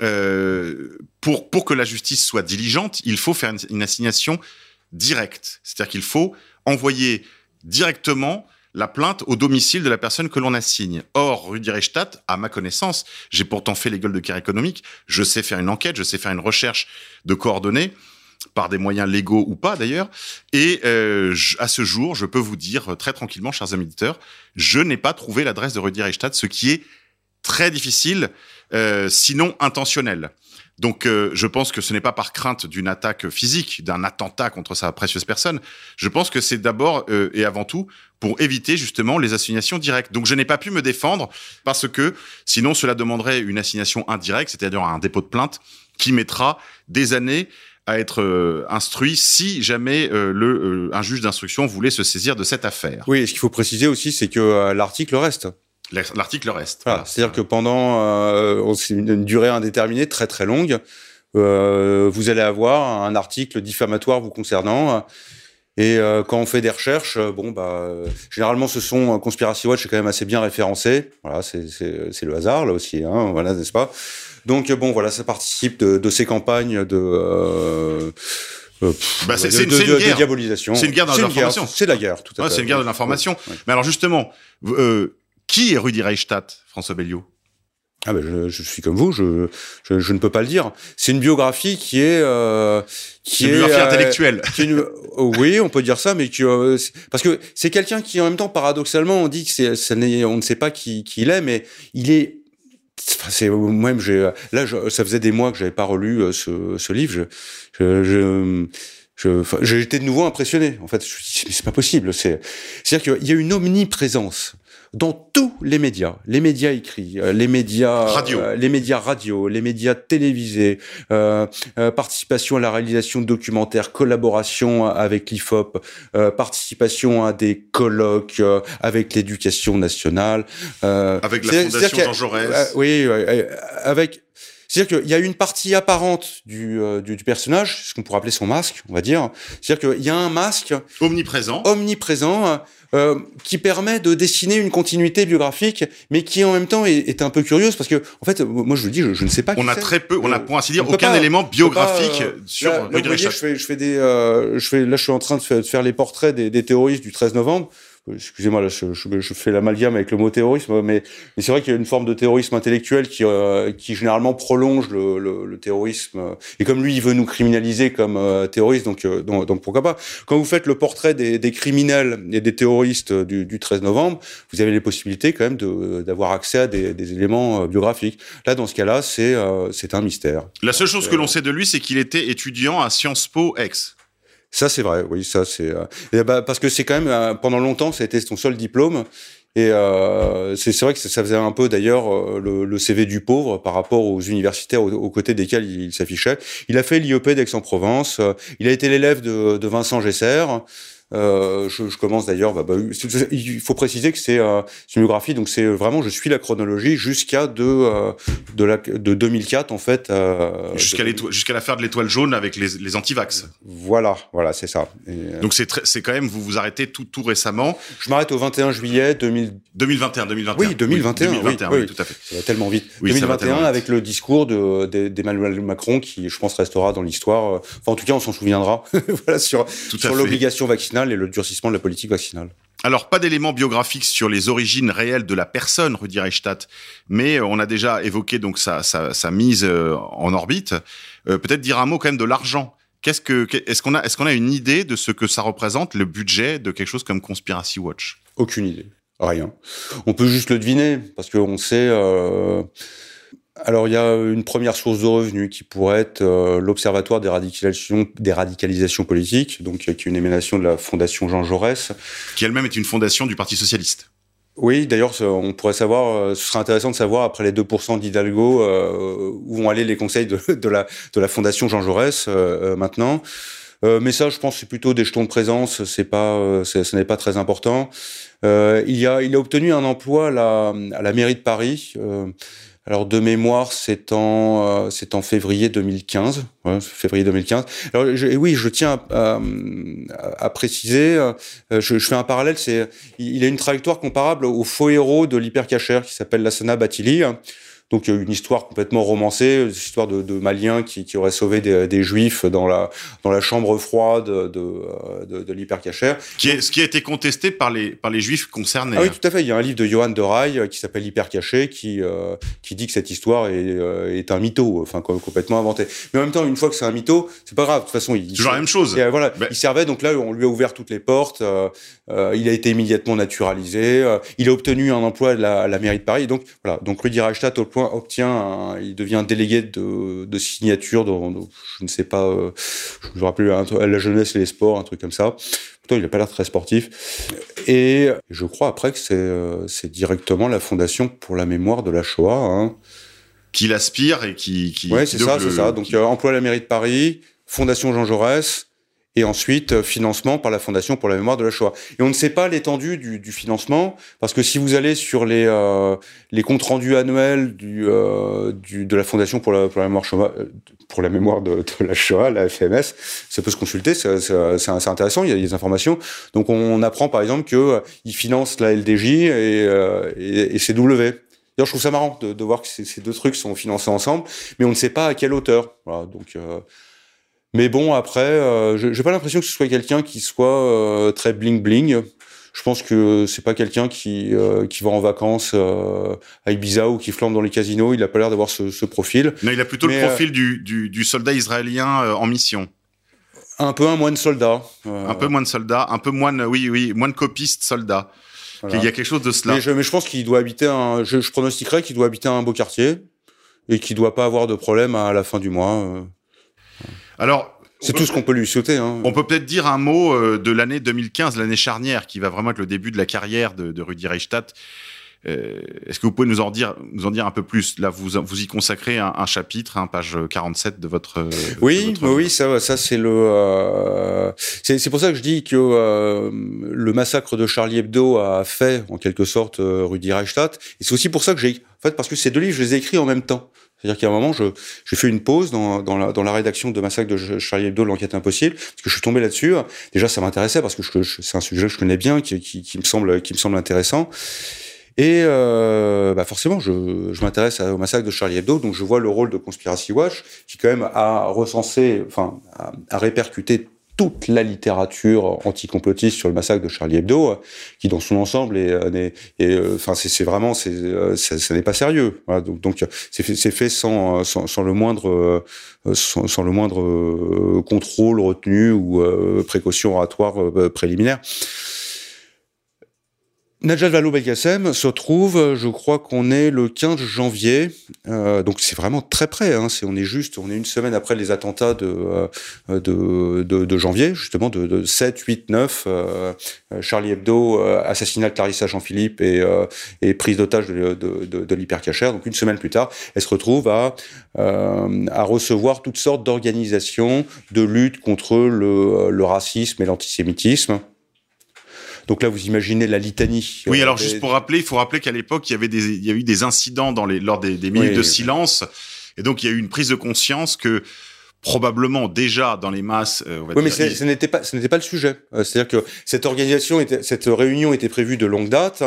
euh, pour pour que la justice soit diligente, il faut faire une, une assignation directe. C'est-à-dire qu'il faut envoyer directement la plainte au domicile de la personne que l'on assigne. Or, Rudy Reichstadt, à ma connaissance, j'ai pourtant fait les gueules de guerre économique, je sais faire une enquête, je sais faire une recherche de coordonnées, par des moyens légaux ou pas d'ailleurs, et euh, je- à ce jour, je peux vous dire euh, très tranquillement, chers amis auditeurs, je n'ai pas trouvé l'adresse de Rudy Reichstadt, ce qui est très difficile, euh, sinon intentionnel. Donc, euh, je pense que ce n'est pas par crainte d'une attaque physique, d'un attentat contre sa précieuse personne. Je pense que c'est d'abord euh, et avant tout pour éviter justement les assignations directes. Donc, je n'ai pas pu me défendre parce que sinon, cela demanderait une assignation indirecte, c'est-à-dire un dépôt de plainte qui mettra des années à être euh, instruit si jamais euh, le, euh, un juge d'instruction voulait se saisir de cette affaire. Oui, et ce qu'il faut préciser aussi, c'est que l'article reste. L'article reste. Voilà, Voilà. C'est-à-dire que pendant une, durée indéterminée très très longue, vous allez avoir un article diffamatoire vous concernant. Et euh, quand on fait des recherches, euh, bon bah euh, généralement ce sont euh, Conspiracy Watch est quand même assez bien référencé. Voilà, c'est le hasard là aussi, hein, voilà n'est-ce pas? Donc bon voilà, ça participe de, de ces campagnes de Bah, c'est- une- guerre. diabolisation. C'est une guerre de l'information. C'est la guerre, tout à Ouais, fait. c'est une guerre de l'information. Oui. Mais alors justement, euh, qui est Rudy Reichstadt, François Belliot? Ah ben je, je suis comme vous, je, je, je ne peux pas le dire. C'est une biographie qui est euh, qui C'est une biographie euh, intellectuelle. qui est une- oui, on peut dire ça, mais qui, euh, parce que c'est quelqu'un qui en même temps paradoxalement on dit que c'est, ça on ne sait pas qui, qui il est, mais il est c'est moi-même j'ai là je- ça faisait des mois que j'avais pas relu euh, ce, ce livre je j'ai été de nouveau impressionné. En fait, je me suis dit, mais c'est pas possible. C'est, c'est-à-dire qu'il y a une omniprésence dans tous les médias, les médias écrits, euh, les médias Radio. euh, les médias radio, les médias télévisés, euh, euh, participation à la réalisation de documentaires, collaboration avec l'IFOP, euh, participation à des colloques euh, avec l'éducation nationale, euh, Avec la Fondation Jean Jaurès. oui, avec. C'est-à-dire qu'il y a une partie apparente du, du, du personnage, ce qu'on pourrait appeler son masque, on va dire. C'est-à-dire qu'il y a un masque Omniprésent. omniprésent euh, qui permet de dessiner une continuité biographique, mais qui en même temps est, est un peu curieuse parce que, en fait, moi je vous le dis, je, je ne sais pas. On a très peu, on a pour ainsi dire aucun pas- élément biographique pas, euh, sur là, là, vous voyez, je fais, je fais des, euh, je fais, là, je suis en train de faire, de faire les portraits des, des terroristes du 13 novembre. Excusez-moi, là, je, je, je fais l'amalgame avec le mot terrorisme, mais, mais c'est vrai qu'il y a une forme de terrorisme intellectuel qui, euh, qui généralement prolonge le, le, le, terrorisme. Et comme lui, il veut nous criminaliser comme euh, terroristes, donc, euh, donc, donc, pourquoi pas. Quand vous faites le portrait des, des criminels et des terroristes du, du, 13 novembre, vous avez les possibilités quand même d'avoir accès à des, des, éléments biographiques. Là, dans ce cas-là, c'est c'est un mystère. La seule chose que l'on sait de lui, c'est qu'il était étudiant à Sciences Po Aix. Ça, c'est vrai. Oui, ça, c'est euh... bah, parce que c'est quand même euh, pendant longtemps, ça a été son seul diplôme. Et euh, c'est vrai que ça faisait un peu d'ailleurs euh, le, CV du pauvre par rapport aux universitaires aux, côtés desquels il, il s'affichait. Il a fait l'IEP d'Aix-en-Provence. Il a été l'élève de, de Vincent Gesser. Euh, je, je, commence d'ailleurs. Bah, bah, il faut préciser que c'est euh, une biographie, donc c'est vraiment je suis la chronologie jusqu'à de euh, de, la, de 2004 en fait. Euh, jusqu'à jusqu'à l'affaire de l'étoile jaune avec les, les antivax. Voilà, voilà, c'est ça. Et, euh, donc c'est c'est quand même vous vous arrêtez tout tout récemment. Je m'arrête au 21 juillet 2000... 2021, 2021. Oui, 2021. Oui, 2021, oui, oui, tout à fait. Ça va tellement vite. Oui, 2021 vite. avec le discours de d'Emmanuel Macron qui, je pense, restera dans l'histoire. Enfin, en tout cas, on s'en souviendra. voilà sur tout sur l'obligation vaccinale et le durcissement de la politique vaccinale. Alors, pas d'éléments biographiques sur les origines réelles de la personne, Rudi Reichstadt, mais on a déjà évoqué donc sa, sa, sa mise en orbite. Euh, Peut-être dire un mot quand même de l'argent. Qu'est-ce que, est-ce qu'on a, est-ce qu'on a une idée de ce que ça représente le budget de quelque chose comme Conspiracy Watch? Aucune idée, rien. On peut juste le deviner parce qu'on sait. Euh alors, il y a une première source de revenus qui pourrait être euh, l'Observatoire des radicalisations, des radicalisations politiques, donc qui est une émanation de la Fondation Jean Jaurès. Qui elle-même est une fondation du Parti Socialiste. Oui, d'ailleurs, on pourrait savoir, euh, ce serait intéressant de savoir, après les 2% d'Hidalgo, euh, où vont aller les conseils de, de, la, de la Fondation Jean Jaurès euh, maintenant. Euh, mais ça, je pense, c'est plutôt des jetons de présence. C'est pas, euh, ce n'est pas très important. Euh, il a, il a obtenu un emploi à la, à la mairie de Paris. Alors de mémoire, c'est en euh, c'est en février 2015, ouais, février 2015. Alors je, oui, je tiens à, à, préciser, euh, je, je, fais un parallèle, c'est il a une trajectoire comparable au faux héros de l'hypercachère qui s'appelle Lassana Batili. Donc une histoire complètement romancée, une histoire de, de Maliens qui, qui auraient sauvé des, des, Juifs dans la dans la chambre froide de de, de, de l'hypercachère. Qui est ce qui a été contesté par les par les Juifs concernés. Ah oui, tout à fait. Il y a un livre de Johan de Rai qui s'appelle Hypercaché qui euh, qui dit que cette histoire est, euh, est un mytho, enfin complètement inventé. Mais en même temps, une fois que c'est un mytho, c'est pas grave. De toute façon, il toujours la même chose. Et, voilà, il servait. Donc là, on lui a ouvert toutes les portes. Euh, il a été immédiatement naturalisé. il a obtenu un emploi à la, à la mairie de Paris. Donc voilà. Donc Rudi Reichstadt point obtient, un, il devient délégué de, de signature, de, je ne sais pas, euh, je me rappelle la jeunesse et les sports, un truc comme ça. Pourtant, il n'a pas l'air très sportif. Et je crois après que c'est euh, directement la Fondation pour la mémoire de la Shoah. Hein. Qui l'aspire et qui... qui ouais, c'est ça, c'est ça. Donc, qui... emploi à la mairie de Paris, Fondation Jean Jaurès, et ensuite euh, financement par la Fondation pour la mémoire de la Shoah. Et on ne sait pas l'étendue du, du, financement parce que si vous allez sur les euh, les comptes rendus annuels du, euh, du de la Fondation pour la, mémoire mémoire de, la Shoah, la FMS, ça peut se consulter, c'est intéressant, il y a des informations. Donc on, apprend par exemple que euh, financent la LDJ et, euh, et, et CW. D'ailleurs, je trouve ça marrant de, de voir que ces, ces, deux trucs sont financés ensemble, mais on ne sait pas à quelle hauteur. Voilà, donc euh, mais bon, après, euh, j'ai pas l'impression que ce soit quelqu'un qui soit euh, très bling bling. Je pense que c'est pas quelqu'un qui euh, qui va en vacances euh, à Ibiza ou qui flambe dans les casinos. Il a pas l'air d'avoir ce, ce, profil. Non, il a plutôt Mais, le profil du, du, du, soldat israélien en mission. Un peu un moine soldat. Un peu moine soldat, un peu moine, oui, oui, moine copiste soldat. Voilà. Il y a quelque chose de cela. Mais je, mais je pense qu'il doit habiter un. Je, je pronostiquerais qu'il doit habiter un beau quartier et qu'il doit pas avoir de problème à la fin du mois. Alors, c'est tout ce qu'on peut lui souhaiter. Hein. On peut peut-être dire un mot euh, de l'année 2015, l'année charnière, qui va vraiment être le début de la carrière de, de Rudi Reichstadt. Euh, Est-ce que vous pouvez nous en dire, nous en dire un peu plus? Là, vous, vous y consacrez un, un chapitre, hein, page 47 de votre. Oui, votre... oui, ça, ça c'est le. Euh, c'est pour ça que je dis que euh, le massacre de Charlie Hebdo a fait en quelque sorte euh, Rudi Reichstadt. Et c'est aussi pour ça que j'ai, en fait, parce que ces deux livres, je les ai écrits en même temps. C'est-à-dire qu'à un moment, j'ai fait une pause dans, la, rédaction de Massacre de Charlie Hebdo, l'enquête impossible, parce que je suis tombé là-dessus. Déjà, ça m'intéressait parce que c'est un sujet que je connais bien, qui, me semble, intéressant. Et euh, bah forcément, je, je m'intéresse au massacre de Charlie Hebdo, donc je vois le rôle de Conspiracy Watch, qui quand même a recensé, enfin, a répercuté toute la littérature anticomplotiste sur le massacre de Charlie Hebdo, qui dans son ensemble est, est, enfin c'est vraiment c'est ça, n'est pas sérieux. Voilà, donc donc c'est fait, fait sans, sans, sans le moindre sans, sans le moindre contrôle retenu ou précaution oratoire préliminaire. Najat Vallaud-Belkacem se trouve, je crois qu'on est le 15 janvier, euh, donc c'est vraiment très près. Hein, c'est on est juste, on est une semaine après les attentats de euh, de, de, de, janvier, justement de, de 7, 8, 9, Charlie Hebdo, euh, assassinat de Clarissa Jean-Philippe et, euh, et prise d'otage de, de, de, de l'hypercachère. Donc une semaine plus tard, elle se retrouve à à recevoir toutes sortes d'organisations de lutte contre le, le racisme et l'antisémitisme. Donc là, vous imaginez la litanie. Oui, alors juste pour rappeler, il faut rappeler qu'à l'époque, il y avait des, il y a eu des incidents dans les, lors des, des minutes de silence, et donc il y a eu une prise de conscience que probablement déjà dans les masses. Euh, on va oui, mais ce n'était pas, ce n'était pas le sujet. Euh, c'est-à-dire que cette organisation était, cette réunion était prévue de longue date.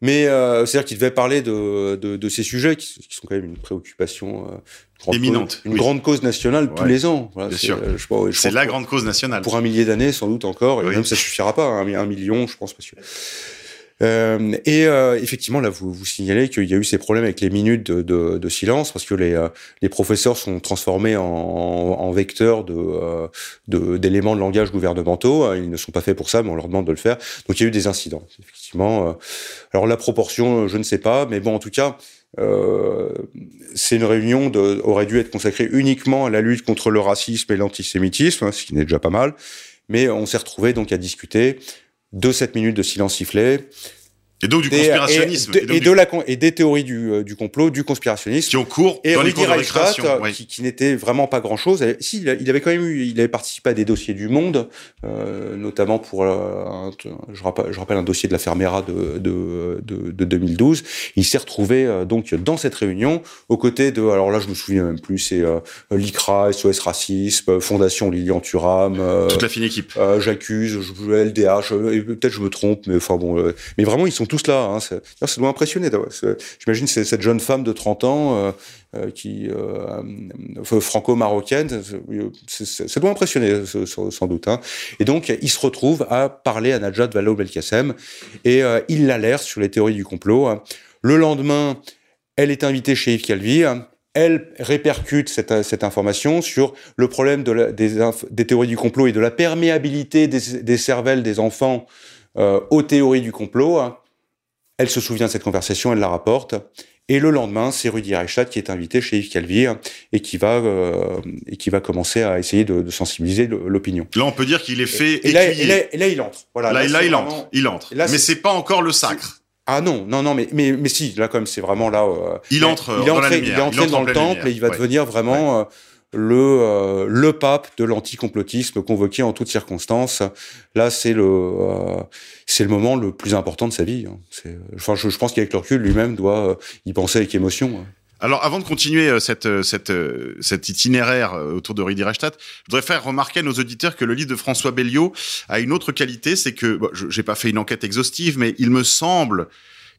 Mais euh, c'est-à-dire qu'il devait parler de, de, de, ces sujets qui, qui, sont quand même une préoccupation euh, éminente, une grande cause nationale tous les ans. Voilà, Bien sûr. Euh, c'est la grande cause nationale. Pour un millier d'années, sans doute encore. Et même ça suffira pas. Hein, un, million, je pense, parce que. Euh, et euh, effectivement, là, vous vous signalez qu'il y a eu ces problèmes avec les minutes de, de, de silence parce que les, euh, les professeurs sont transformés en, en vecteurs de d'éléments de, langage gouvernementaux. Ils ne sont pas faits pour ça, mais on leur demande de le faire. Donc, il y a eu des incidents, effectivement. Alors, la proportion, je ne sais pas, mais bon, en tout cas. Euh, c'est une réunion de, aurait dû être consacrée uniquement à la lutte contre le racisme et l'antisémitisme, hein, ce qui n'est déjà pas mal. Mais on s'est retrouvé donc à discuter de cette minute de silence sifflé, et donc du conspirationnisme. Et, et, de la, et des théories du, euh, du complot, du conspirationnisme. Qui ont cours et dans les cours de récréation. Qui, qui n'était vraiment pas grand-chose. Si, il avait quand même eu, il avait participé à des dossiers du Monde, euh, notamment pour, euh, je, rappelle, je rappelle un dossier de la Fermera de, de, de, de 2012. Il s'est retrouvé euh, donc dans cette réunion aux côtés de, alors là je me souviens même plus, c'est euh, l'ICRA, SOS Racisme, Fondation Lilian Thuram. Toute la fine équipe. J'accuse, LDH, peut-être je me trompe, mais enfin bon, mais vraiment ils sont tous là. Hein, ça doit impressionner. J'imagine cette jeune femme de 30 ans euh, euh, qui euh, franco-marocaine. Ça doit impressionner sans doute. Hein. Et donc il se retrouve à parler à Najat Vallaud-Belkacem et il l'alerte sur les théories du complot. Hein. Le lendemain, elle est invitée chez Yves Calvi elle répercute cette, information sur le problème de des, théories du complot et de la perméabilité des, des cervelles des enfants aux théories du complot. Elle se souvient de cette conversation, elle la rapporte. Et le lendemain, c'est Rudy Reichstadt qui est invité chez Yves Calvi et qui va euh, et qui va commencer à essayer de, de sensibiliser l'opinion. Là, on peut dire qu'il est fait. Et, là, et, là, et, là, il entre. Voilà. Là, là, il entre. Il entre. Là, mais c'est pas encore le sacre. Ah non, non, non, mais mais mais si, là, comme c'est vraiment là. Euh, il entre. Il est entré, il est entré dans le temple et il va devenir vraiment. Euh, le euh, le pape de l'anticomplotisme convoqué en toutes circonstances. Là, c'est le euh, c'est le moment le plus important de sa vie. Hein. Enfin, je, pense qu'avec le recul, lui-même doit euh, y penser avec émotion. Hein. Alors, avant de continuer cette, cette, cet itinéraire autour de Rudi Reichstadt, je voudrais faire remarquer à nos auditeurs que le livre de François Belliot a une autre qualité, c'est que, bon, j'ai pas fait une enquête exhaustive, mais il me semble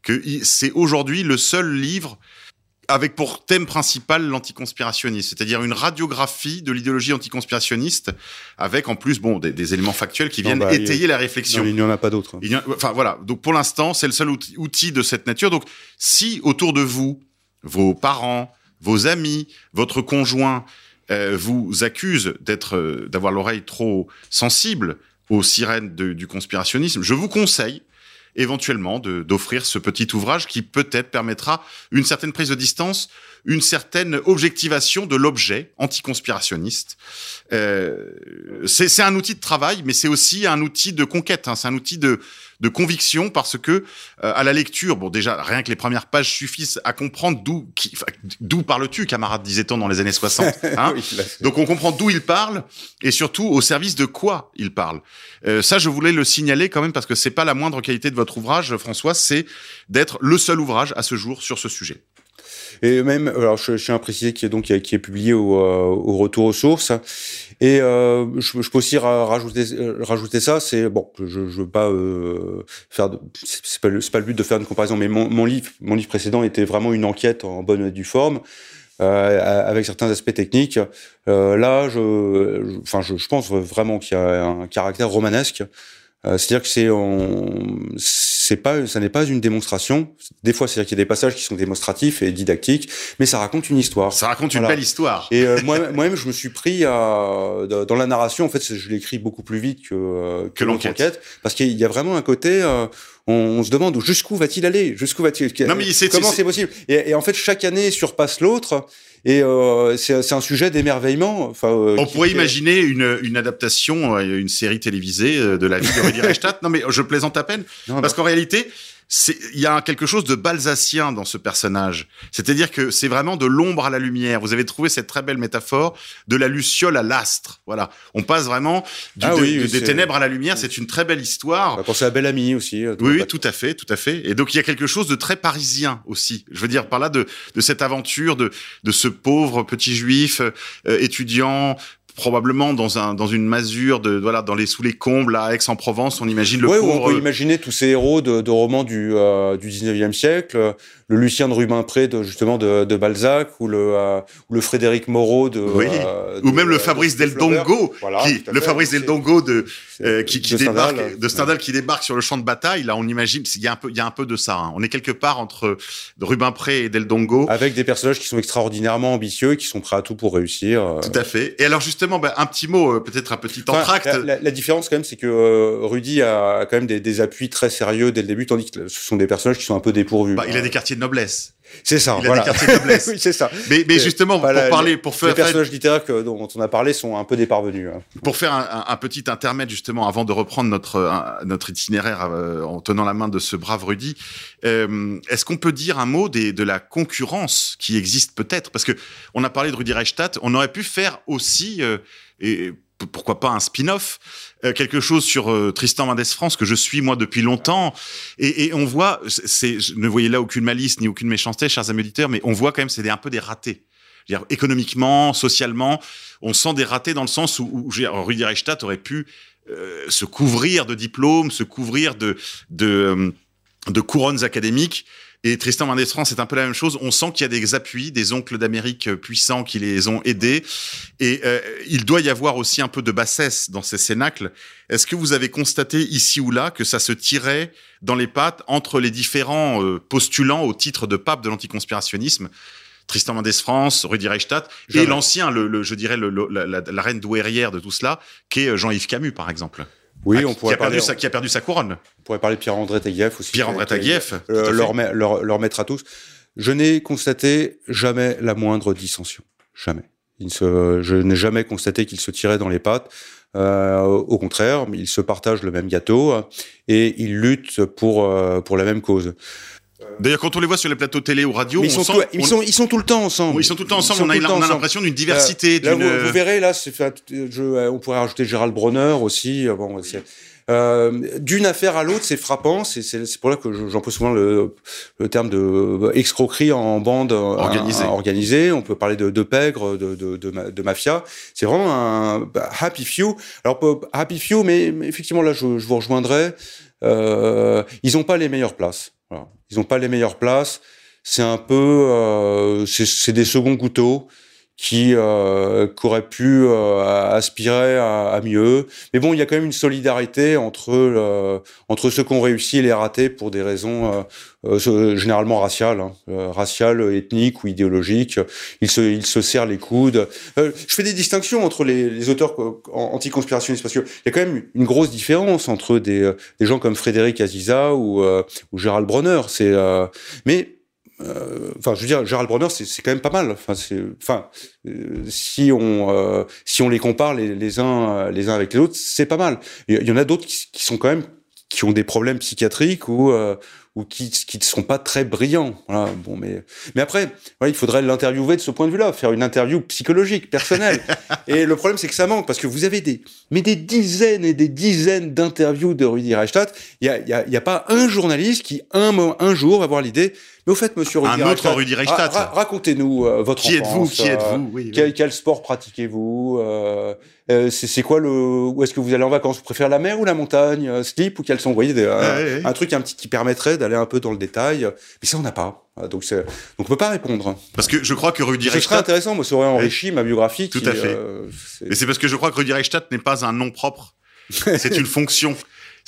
que c'est aujourd'hui le seul livre avec pour thème principal l'anticonspirationnisme, c'est-à-dire une radiographie de l'idéologie anticonspirationniste, avec en plus bon des, éléments factuels qui viennent étayer la réflexion. il n'y en a pas d'autres. Enfin voilà, donc pour l'instant c'est le seul outil, de cette nature. Donc si autour de vous, vos parents, vos amis, votre conjoint euh, vous accusent d'être, euh, d'avoir l'oreille trop sensible aux sirènes du conspirationnisme, je vous conseille éventuellement d'offrir ce petit ouvrage qui peut-être permettra une certaine prise de distance, une certaine objectivation de l'objet anticonspirationniste. Euh, c'est un outil de travail, mais c'est aussi un outil de conquête. Hein, c'est un outil de, de conviction parce que euh, à la lecture, bon déjà rien que les premières pages suffisent à comprendre d'où d'où parles-tu, camarade, disait-on dans les années 60. Hein Donc on comprend d'où il parle et surtout au service de quoi il parle. Euh, ça, je voulais le signaler quand même parce que c'est pas la moindre qualité de votre ouvrage, François, c'est d'être le seul ouvrage à ce jour sur ce sujet. Et même, alors je, je tiens à préciser qui est donc qui est publié au, euh, au retour aux sources. Et euh, je, peux aussi rajouter euh, rajouter ça. C'est bon, je, veux pas faire, c'est pas, pas le but de faire une comparaison, mais mon, livre mon livre précédent était vraiment une enquête en bonne et due forme. avec certains aspects techniques. là, je, enfin, pense vraiment qu'il y a un caractère romanesque. C'est-à-dire que c'est, c'est pas, ça n'est pas une démonstration. Des fois, c'est-à-dire qu'il y a des passages qui sont démonstratifs et didactiques, mais ça raconte une histoire. Ça raconte une belle histoire. Et moi, moi-même, je me suis pris à, dans la narration. En fait, je l'écris beaucoup plus vite que que, l'enquête, parce qu'il y a vraiment un côté on, se demande jusqu'où va-t-il aller, jusqu'où va-t-il, comment c'est possible? Et, et, en fait, chaque année surpasse l'autre. Et euh, c'est un sujet d'émerveillement. Enfin, euh, on pourrait imaginer une, une adaptation, une série télévisée euh, de la vie de Reichstadt. Non, mais je plaisante à peine, parce qu'en réalité, il y a quelque chose de balsacien dans ce personnage. C'est-à-dire que c'est vraiment de l'ombre à la lumière. Vous avez trouvé cette très belle métaphore de la luciole à l'astre. Voilà. On passe vraiment du, ah des ténèbres à la lumière. C'est une très belle histoire. On va penser à Belle Amie aussi. Euh, oui, tout à fait, tout à fait. Et donc il y a quelque chose de très parisien aussi. Je veux dire par là de, de cette aventure de, de ce pauvre petit juif euh, étudiant probablement dans un dans une masure de voilà dans les sous les combles à Aix-en-Provence on imagine le ouais, on peut imaginer tous ces héros de, de romans du euh, du 19e siècle le Lucien de Rubempré de justement de, de Balzac ou le euh, ou le Frédéric Moreau de, oui. Euh, ou même le Fabrice Del Dongo voilà, qui le Fabrice Del Dongo de euh, qui, débarque Stendhal, de Stendhal qui débarque sur le champ de bataille. Là on imagine il y a un peu il y a un peu de ça hein. on est quelque part entre Rubempré et Del Dongo avec des personnages qui sont extraordinairement ambitieux et qui sont prêts à tout pour réussir euh. tout à fait. Et alors justement bah, un petit mot peut-être un petit entracte. enfin, la, la, différence quand même c'est que Rudy a quand même des, des, appuis très sérieux dès le début tandis que ce sont des personnages qui sont un peu dépourvus. Bah, il a des quartiers noblesse. C'est ça. Il voilà. a des quartiers de noblesse. oui, c'est ça. Mais, mais justement, pour la, parler, pour faire les personnages littéraires que, dont on a parlé sont un peu déparvenus. Hein. Pour faire un, un, un, petit intermède justement, avant de reprendre notre un, notre itinéraire euh, en tenant la main de ce brave Rudy, euh, est-ce qu'on peut dire un mot des, de la concurrence qui existe peut-être? Parce que on a parlé de Rudy Reichstadt, on aurait pu faire aussi euh, et pourquoi pas un spin-off, euh, quelque chose sur euh, Tristan Mendes France que je suis moi depuis longtemps, et, et on voit, c'est, ne voyez là aucune malice ni aucune méchanceté, chers amis auditeurs, mais on voit quand même c'est un peu des ratés. Dire, économiquement, socialement, on sent des ratés dans le sens où, où dire, Rudi Reichstadt aurait pu euh, se couvrir de diplômes, se couvrir de, de, de couronnes académiques. Et Tristan Mendes France, c'est un peu la même chose. On sent qu'il y a des appuis, des oncles d'Amérique puissants qui les ont aidés. Et euh, il doit y avoir aussi un peu de bassesse dans ces cénacles. Est-ce que vous avez constaté ici ou là que ça se tirait dans les pattes entre les différents euh, postulants au titre de pape de l'anticonspirationnisme? Tristan Mendes France, Rudy Reichstadt, Jamais. et l'ancien, le, le, je dirais, le, la, la, la, reine douairière de tout cela, qui est Jean-Yves Camus, par exemple. Oui, ah, on pourrait qui a, parler, perdu sa, qui a perdu sa couronne. On pourrait parler de Pierre-André Taguieff aussi. Pierre-André Taguieff. Euh, leur, leur, leur maître à tous. Je n'ai constaté jamais la moindre dissension. Jamais. Il se, je n'ai jamais constaté qu'ils se tiraient dans les pattes. Euh, au contraire, ils se partagent le même gâteau et ils luttent pour, euh, pour la même cause. D'ailleurs, quand on les voit sur les plateaux télé ou radio, ils, on sont sent, tout, ils, sont, ils sont tout le temps ensemble. Oui, ils sont tout le temps ensemble. On a, on a l'impression d'une diversité. Euh, là, vous, vous, verrez, là, je, on pourrait rajouter Gérald Bronner aussi. Bon, euh, d'une affaire à l'autre, c'est frappant. C'est pour là que j'emploie souvent le, le, terme de escroquerie en bande organisée. organisée. On peut parler de, de pègre, de, de, de, de mafia. C'est vraiment un bah, happy few. Alors happy few, mais, mais effectivement là, je, je vous rejoindrai. Euh, ils n'ont pas les meilleures places. Voilà. Ils n'ont pas les meilleures places. C'est un peu, euh, c'est des seconds couteaux qui, euh, qui auraient pu euh, aspirer à, à, mieux. Mais bon, il y a quand même une solidarité entre euh, entre ceux qui ont réussi et les ratés pour des raisons euh, généralement raciales, hein, raciales, ethniques ou idéologiques. Ils se ils se serrent les coudes. je fais des distinctions entre les, les auteurs anticonspirationnistes parce que il y a quand même une grosse différence entre des des gens comme Frédéric Aziza ou ou Gérald Bronner. C'est mais euh, enfin, je veux dire, Gérald Bronner, c'est quand même pas mal. Enfin, enfin, euh, si on euh, si on les compare les, les uns les uns avec les autres, c'est pas mal. Il y en a d'autres qui, qui, sont quand même qui ont des problèmes psychiatriques ou euh, ou qui qui ne sont pas très brillants. Voilà. Bon, mais mais après, voilà, il faudrait l'interviewer de ce point de vue-là, faire une interview psychologique, personnelle. et le problème, c'est que ça manque parce que vous avez des mais des dizaines et des dizaines d'interviews de Rudi Reichstadt. Il y a il y a, y a pas un journaliste qui un un jour va avoir l'idée Mais au fait, monsieur Un Rudy autre Reichstadt, Rudy Reichstadt. ra- ra- Racontez-nous euh, votre Qui êtes-vous Qui euh, êtes-vous Oui, quel, oui. quel sport pratiquez-vous euh, euh, C'est quoi le Où est-ce que vous allez en vacances? Vous préférez la mer ou la montagne Slip ou caleçon Vous voyez, des- un, Ouais, ouais. un truc un petit qui permettrait d'aller un peu dans le détail. Mais ça, on n'a pas. Ah, Donc, c'est- donc on peut pas répondre. Parce que je crois que Rudy Ce serait Reichstadt, intéressant. Moi, ça aurait enrichi ma biographie. Tout qui, à fait. euh, c'est- parce que je crois que Rudy Reichstadt n'est pas un nom propre. C'est une fonction.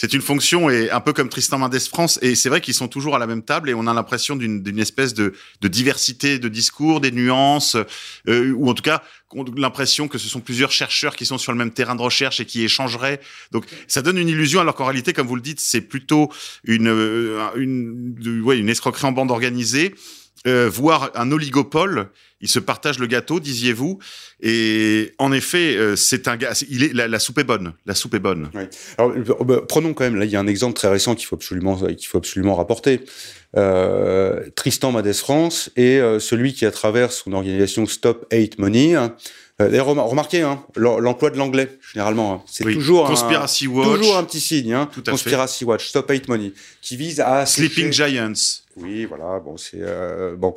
C'est une fonction et un peu comme Tristan Mendes France. Et c'est vrai qu'ils sont toujours à la même table et on a l'impression d'une espèce de, de diversité de discours, des nuances, euh, ou en tout cas l'impression que ce sont plusieurs chercheurs qui sont sur le même terrain de recherche et qui échangeraient. Donc ça donne une illusion alors qu'en réalité, comme vous le dites, c'est plutôt une, euh, une, de- ouais, une escroquerie en bande organisée. Euh, voire un oligopole, ils se partagent le gâteau, disiez-vous, et en effet, euh, c'est un gars. Il est la, la soupe est bonne, la soupe est bonne. Alors, euh, bah, prenons quand même, là, il y a un exemple très récent qu'il faut absolument, qu'il faut absolument rapporter. Euh, Tristan Madès France euh, celui qui, à travers son organisation Stop Hate Money, hein, d'ailleurs, remar- remarquez hein, l'em- l'emploi de l'anglais, généralement. hein. c'est Oui. toujours, un, Watch, toujours un petit signe. Hein, Tout à fait. Conspiracy Watch, Stop Hate Money, qui vise à Sleeping Giants. Oui, voilà, bon, c'est bon,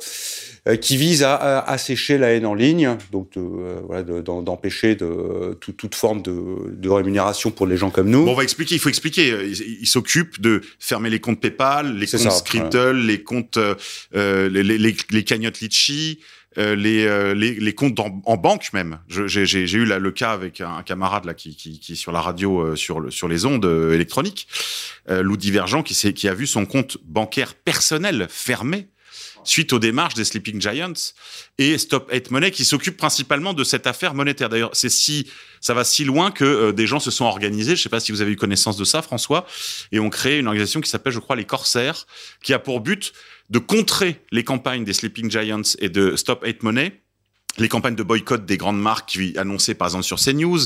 qui vise à, à assécher la haine en ligne, donc de, euh, voilà, de- d'empêcher toute, toute forme de, rémunération pour les gens comme nous. Bon, on va expliquer. Il faut expliquer. Euh, Il, il s'occupe de fermer les comptes PayPal, les comptes ça, les comptes, euh, les, les, les, les cagnottes Litchi. euh, les, euh, les, les comptes en, en banque même. J'ai eu là, le cas avec un, camarade là qui, qui, qui est sur la radio euh, sur, le, sur les ondes électroniques, Lou Divergent, qui a vu son compte bancaire personnel fermé suite aux démarches des Sleeping Giants et Stop Hate Money qui s'occupe principalement de cette affaire monétaire. D'ailleurs, c'est si ça va si loin que euh, des gens se sont organisés. Je sais pas si vous avez eu connaissance de ça, François, et ont créé une organisation qui s'appelle, je crois, les Corsaires, qui a pour but de contrer les campagnes des Sleeping Giants et de Stop Hate Money. Les campagnes de boycott des grandes marques annoncées par exemple sur CNews,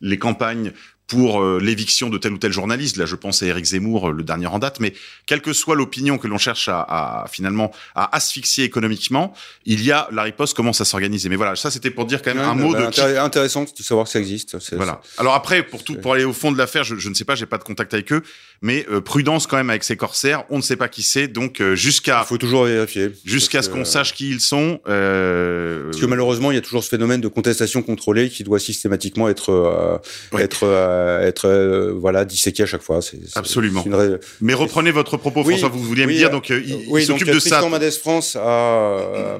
les campagnes pour euh, l'éviction de tel ou tel journaliste. Là, je pense à Éric Zemmour, euh, le dernier en date. Mais quelle que soit l'opinion que l'on cherche à, à, finalement à asphyxier économiquement, il y a la riposte commence à s'organiser. Mais voilà, ça c'était pour dire quand même un mot bah, de qui- intér- intéressant de savoir que ça existe. Voilà. Alors après, pour tout, pour aller au fond de l'affaire, je, je ne sais pas, j'ai pas de contact avec eux, mais euh, prudence quand même avec ces corsaires. On ne sait pas qui c'est, donc euh, jusqu'à Il faut toujours vérifier. jusqu'à ce qu'on sache qui ils sont. Euh, Parce que malheureusement, il y a toujours ce phénomène de contestation contrôlée qui doit systématiquement être euh, Ouais. être euh, être euh, voilà disséqué à chaque fois. C'est c'est- Absolument. une mais reprenez votre propos, Oui, François. Vous vouliez me dire euh, donc euh, il, oui, s'occupe de ça. Mendes France a, euh,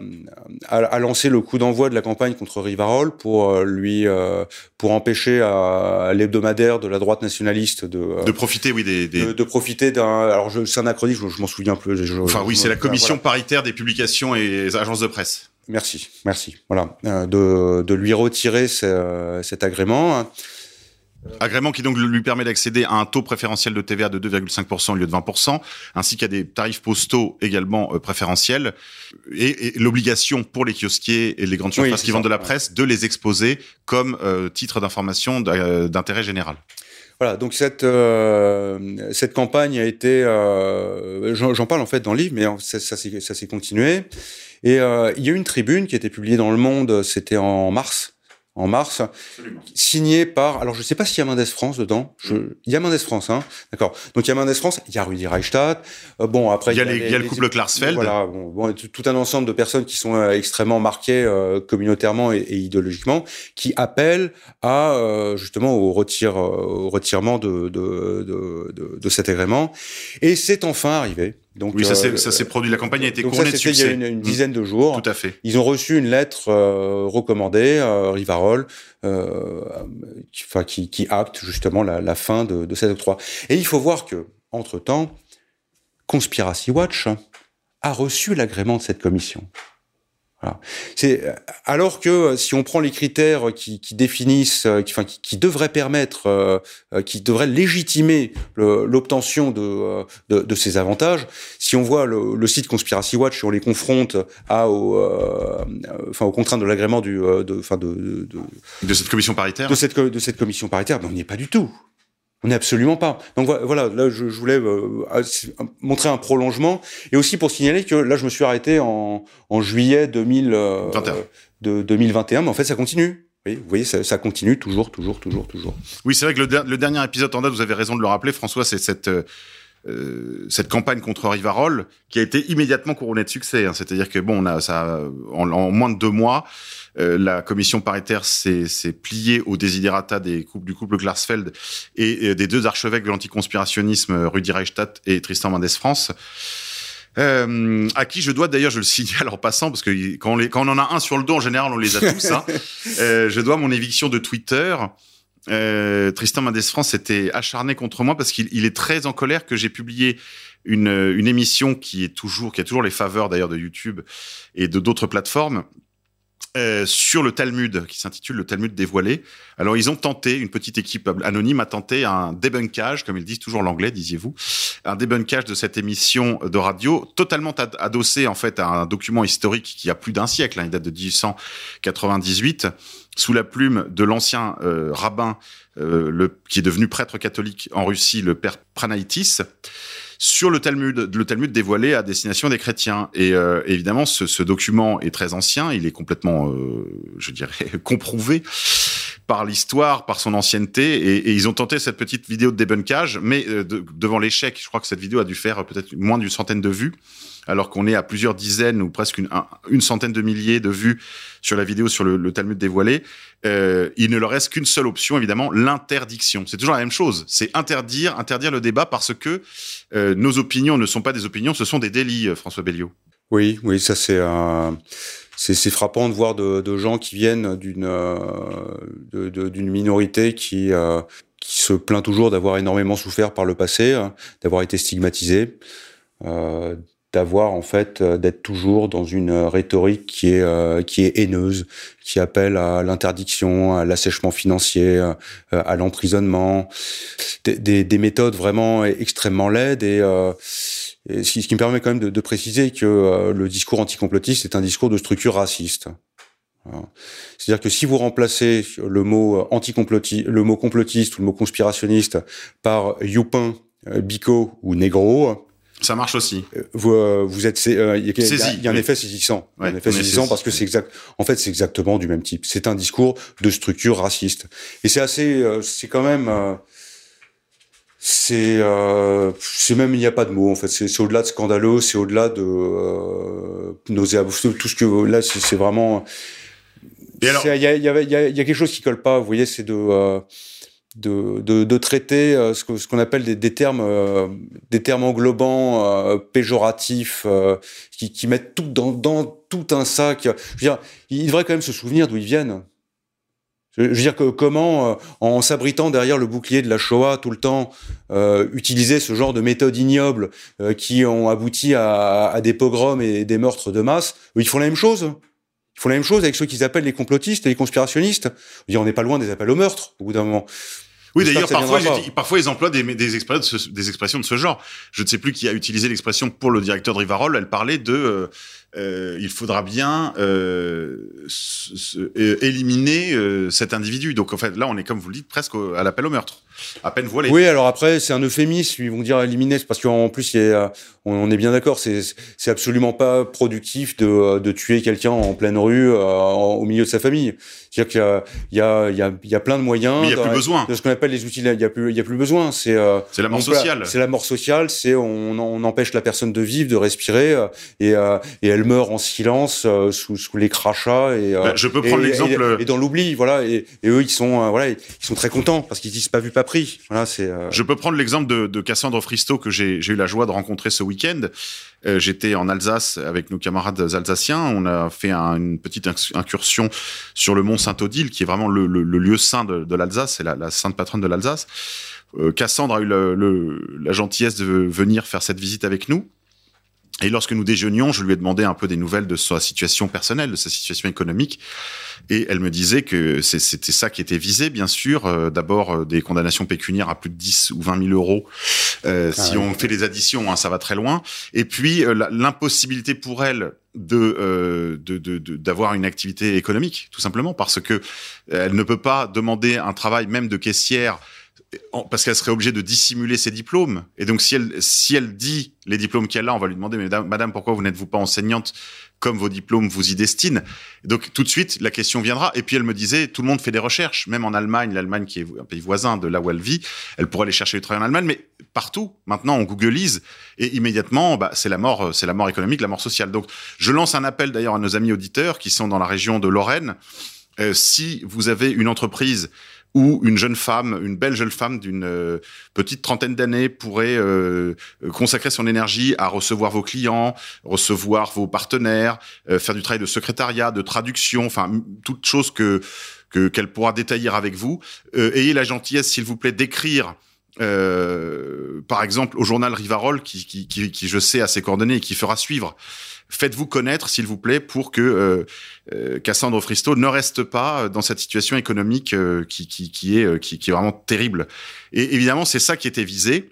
a, a lancé le coup d'envoi de la campagne contre Rivarol pour euh, lui euh, pour empêcher à, l'hebdomadaire de la droite nationaliste de euh, De profiter, oui, des. des- de, de profiter d'un alors c'est un acronyme je, je m'en souviens plus je- Enfin oui, c'est la voilà. commission paritaire des publications et agences de presse. Merci, merci. Voilà, euh, de, de lui retirer ce- cet agrément. Hein. Agrément qui donc lui permet d'accéder à un taux préférentiel de TVA de 2,5% au lieu de 20%, ainsi qu'à des tarifs postaux également euh, préférentiels, et, et l'obligation pour les kiosquiers et les grandes surfaces qui vendent de la presse de les exposer comme euh, titre d'information d'a- d'intérêt général. Voilà, donc cette euh, cette campagne a été, euh, j'en parle en fait dans le livre, mais ça, ça s'est continué. Et euh, il y a eu une tribune qui a été publiée dans Le Monde, c'était en mars, en mars, signée par, alors je sais pas s'il y a Mendes France dedans, je, il y a Mendes France, hein, d'accord. Donc il y a Mendes France, il y a Rudi Reichstadt, euh, bon après Il y a, les- il y a le couple Klarsfeld. Voilà, bon, bon, tout, tout un ensemble de personnes qui sont euh, extrêmement marquées euh, communautairement et, et idéologiquement, qui appellent à euh, justement au retire, euh, au retirement de de, de, de, de cet agrément. Et c'est enfin arrivé. Donc Oui, ça s'est euh, s'est produit. La campagne a été couronnée de c'était il y a succès. une, une Mm. dizaine de jours. Tout à fait. Ils ont reçu une lettre euh, recommandée, euh, Rivarol, euh, qui, enfin, qui, qui acte justement la, la fin de, de cet octroi. Et il faut voir que, entre temps, Conspiracy Watch a reçu l'agrément de cette commission. Voilà. C'est alors que euh, si on prend les critères qui, qui définissent, euh, qui, enfin, qui, qui devraient permettre, euh, euh, qui devraient légitimer l'obtention de, euh, de, de ces avantages, si on voit le, le site Conspiracy Watch on les confronte à, au, euh, euh, enfin, aux contraintes de l'agrément du, euh, de, enfin, de, de, de, cette commission paritaire. de cette, de cette commission paritaire, ben, on n'y est pas du tout. On n'est absolument pas. Donc vo- voilà, là je, je voulais euh, montrer un prolongement et aussi pour signaler que là je me suis arrêté en, en juillet 2000, euh, 21. de 2021, mais en fait ça continue. Oui, vous voyez, ça, ça continue toujours, toujours, toujours, toujours. Oui, c'est vrai que le, der- le dernier épisode en date, vous avez raison de le rappeler, François, c'est cette euh, euh, cette campagne contre Rivarol qui a été immédiatement couronnée de succès. Hein. C'est-à-dire que bon, on a ça en, en moins de deux mois, euh, la commission paritaire s'est pliée au desiderata des couples, du couple Glarsfeld et, des deux archevêques de l'anticonspirationnisme, Rudy Reichstadt et Tristan Mendes France. Euh, à qui je dois d'ailleurs, je le signale en passant, parce que quand on, les, quand on en a un sur le dos, en général, on les a tous. Hein, euh, je dois mon éviction de Twitter. Euh, Tristan Mendes France était acharné contre moi parce qu'il est très en colère que j'ai publié une, une émission qui est toujours, qui a toujours les faveurs d'ailleurs de YouTube et de d'autres plateformes, euh, sur le Talmud, qui s'intitule le Talmud dévoilé. Alors ils ont tenté, une petite équipe anonyme a tenté un débunkage, comme ils disent toujours l'anglais, disiez-vous, un débunkage de cette émission de radio, totalement adossé en fait à un document historique qui a plus d'un siècle, hein, il date de 1898, sous la plume de l'ancien euh, rabbin, euh, qui est devenu prêtre catholique en Russie, le père Pranaitis sur le Talmud, le Talmud dévoilé à destination des chrétiens. Et euh, évidemment, ce, ce, document est très ancien, il est complètement, euh, je dirais, comprouvé par l'histoire, par son ancienneté, et, et, ils ont tenté cette petite vidéo de débunkage, mais euh, devant l'échec, je crois que cette vidéo a dû faire peut-être moins d'une centaine de vues alors qu'on est à plusieurs dizaines ou presque une, centaine de milliers de vues sur la vidéo sur le, Talmud dévoilé, euh, il ne leur reste qu'une seule option, évidemment, l'interdiction. C'est toujours la même chose, c'est interdire, interdire le débat parce que euh, nos opinions ne sont pas des opinions, ce sont des délits, euh, François Belliot. Oui, oui, ça c'est frappant de voir de, gens qui viennent d'une minorité qui se plaint toujours d'avoir énormément souffert par le passé, d'avoir été stigmatisé, d'avoir en fait euh, d'être toujours dans une euh, rhétorique qui est euh, qui est haineuse, qui appelle à l'interdiction, à l'assèchement financier, à l'emprisonnement, des, des, méthodes vraiment extrêmement laides et, ce, qui, me permet quand même de, de préciser que le discours anticomplotiste est un discours de structure raciste. C'est-à-dire que si vous remplacez le mot anticomplotiste, le mot complotiste ou le mot conspirationniste par youpin, bico ou négro, ça marche aussi. Euh, vous, euh, vous êtes, euh, il y, y, a un effet saisissant, un effet saisissant parce que c'est exact. En fait, c'est exactement du même type. C'est un discours de structure raciste. Et c'est assez, c'est quand même, c'est, c'est même il n'y a pas de mots en fait. C'est au-delà de scandaleux, c'est au-delà de euh, nauséabond. Tout ce que là, c'est vraiment. Il y y a quelque chose qui colle pas. Vous voyez, c'est de de, de, de, traiter euh, ce, ce qu'on appelle des, des termes euh, des termes englobants euh, péjoratifs qui, qui, mettent tout dans, dans tout un sac. Je veux dire, il devrait quand même se souvenir d'où ils viennent. Je veux dire que comment, en s'abritant derrière le bouclier de la Shoah tout le temps, utiliser ce genre de méthodes ignobles qui ont abouti à, à, des pogroms et des meurtres de masse, ils font la même chose. Ils font la même chose avec ceux qu'ils appellent les complotistes et les conspirationnistes. on n'est pas loin des appels au meurtre au bout d'un moment. Oui, d'ailleurs, parfois, ils, parfois, ils emploient des, des, expressions de ce, des expressions de ce genre. Je ne sais plus qui a utilisé l'expression pour le directeur de Rivarol. Elle parlait de euh, euh il faudra bien euh, euh éliminer euh, cet individu. Donc, en fait, là, on est, comme vous le dites, presque à l'appel au meurtre. À peine voilé. Oui, alors après, c'est un euphémisme. Ils vont dire éliminer, parce qu'en plus, il y a, on, est bien d'accord, c'est absolument pas productif de, de tuer quelqu'un en pleine rue, au milieu de sa famille. C'est-à-dire qu'il y a, y, y plein de moyens. Mais il n'y a plus besoin. De ce qu'on appelle les outils, il y a plus, il y a plus besoin. C'est euh, la mort sociale. C'est la mort sociale. C'est on, on empêche la personne de vivre, de respirer, euh, et, euh, et elle meurt en silence sous, sous les crachats. Et bah, je peux prendre l'exemple. Et, dans l'oubli, voilà. Et, et, eux, ils sont, voilà, ils sont très contents parce qu'ils disent pas vu, pas pris. Voilà, c'est. Je peux prendre l'exemple de, de Cassandre Fristo que j'ai eu la joie de rencontrer ce week-end. Euh, j'étais en Alsace avec nos camarades alsaciens. On a fait une petite incursion sur le mont Saint-Odile, qui est vraiment le, lieu saint de, l'Alsace, c'est la, sainte patronne de l'Alsace. Euh, Cassandre a eu la gentillesse de venir faire cette visite avec nous. Et lorsque nous déjeunions, je lui ai demandé un peu des nouvelles de sa situation personnelle, de sa situation économique. Et elle me disait que c'était ça qui était visé, bien sûr. Euh, d'abord, euh, des condamnations pécuniaires à plus de 10 ou 20 000 euros. Euh, ah si on fait les additions, hein, ça va très loin. Et puis, l'impossibilité pour elle de d'avoir de, de, une activité économique, tout simplement, parce que elle ne peut pas demander un travail même de caissière parce qu'elle serait obligée de dissimuler ses diplômes. Et donc, si elle, si elle dit les diplômes qu'elle a, on va lui demander, madame, madame pourquoi vous n'êtes-vous pas enseignante comme vos diplômes vous y destinent? Donc, tout de suite, la question viendra. Et puis, elle me disait, tout le monde fait des recherches, même en Allemagne, l'Allemagne qui est un pays voisin de là où elle vit, elle pourrait aller chercher du travail en Allemagne, mais partout, maintenant, on googleise et immédiatement, bah, c'est la mort, c'est la mort économique, la mort sociale. Donc, je lance un appel d'ailleurs à nos amis auditeurs qui sont dans la région de Lorraine. Euh, si vous avez une entreprise où une jeune femme, une belle jeune femme d'une euh, petite trentaine d'années pourrait euh, consacrer son énergie à recevoir vos clients, recevoir vos partenaires, euh, faire du travail de secrétariat, de traduction, enfin toute chose que qu'elle pourra détailler avec vous. ayez la gentillesse, s'il vous plaît, d'écrire. par exemple, au journal Rivarol, qui, qui, qui, qui, je sais, a ses coordonnées et qui fera suivre faites-vous connaître, s'il vous plaît, pour que euh, euh Cassandre Fristo ne reste pas dans cette situation économique euh, qui, qui, qui, est, euh, qui, qui, est vraiment terrible. Et évidemment, c'est ça qui était visé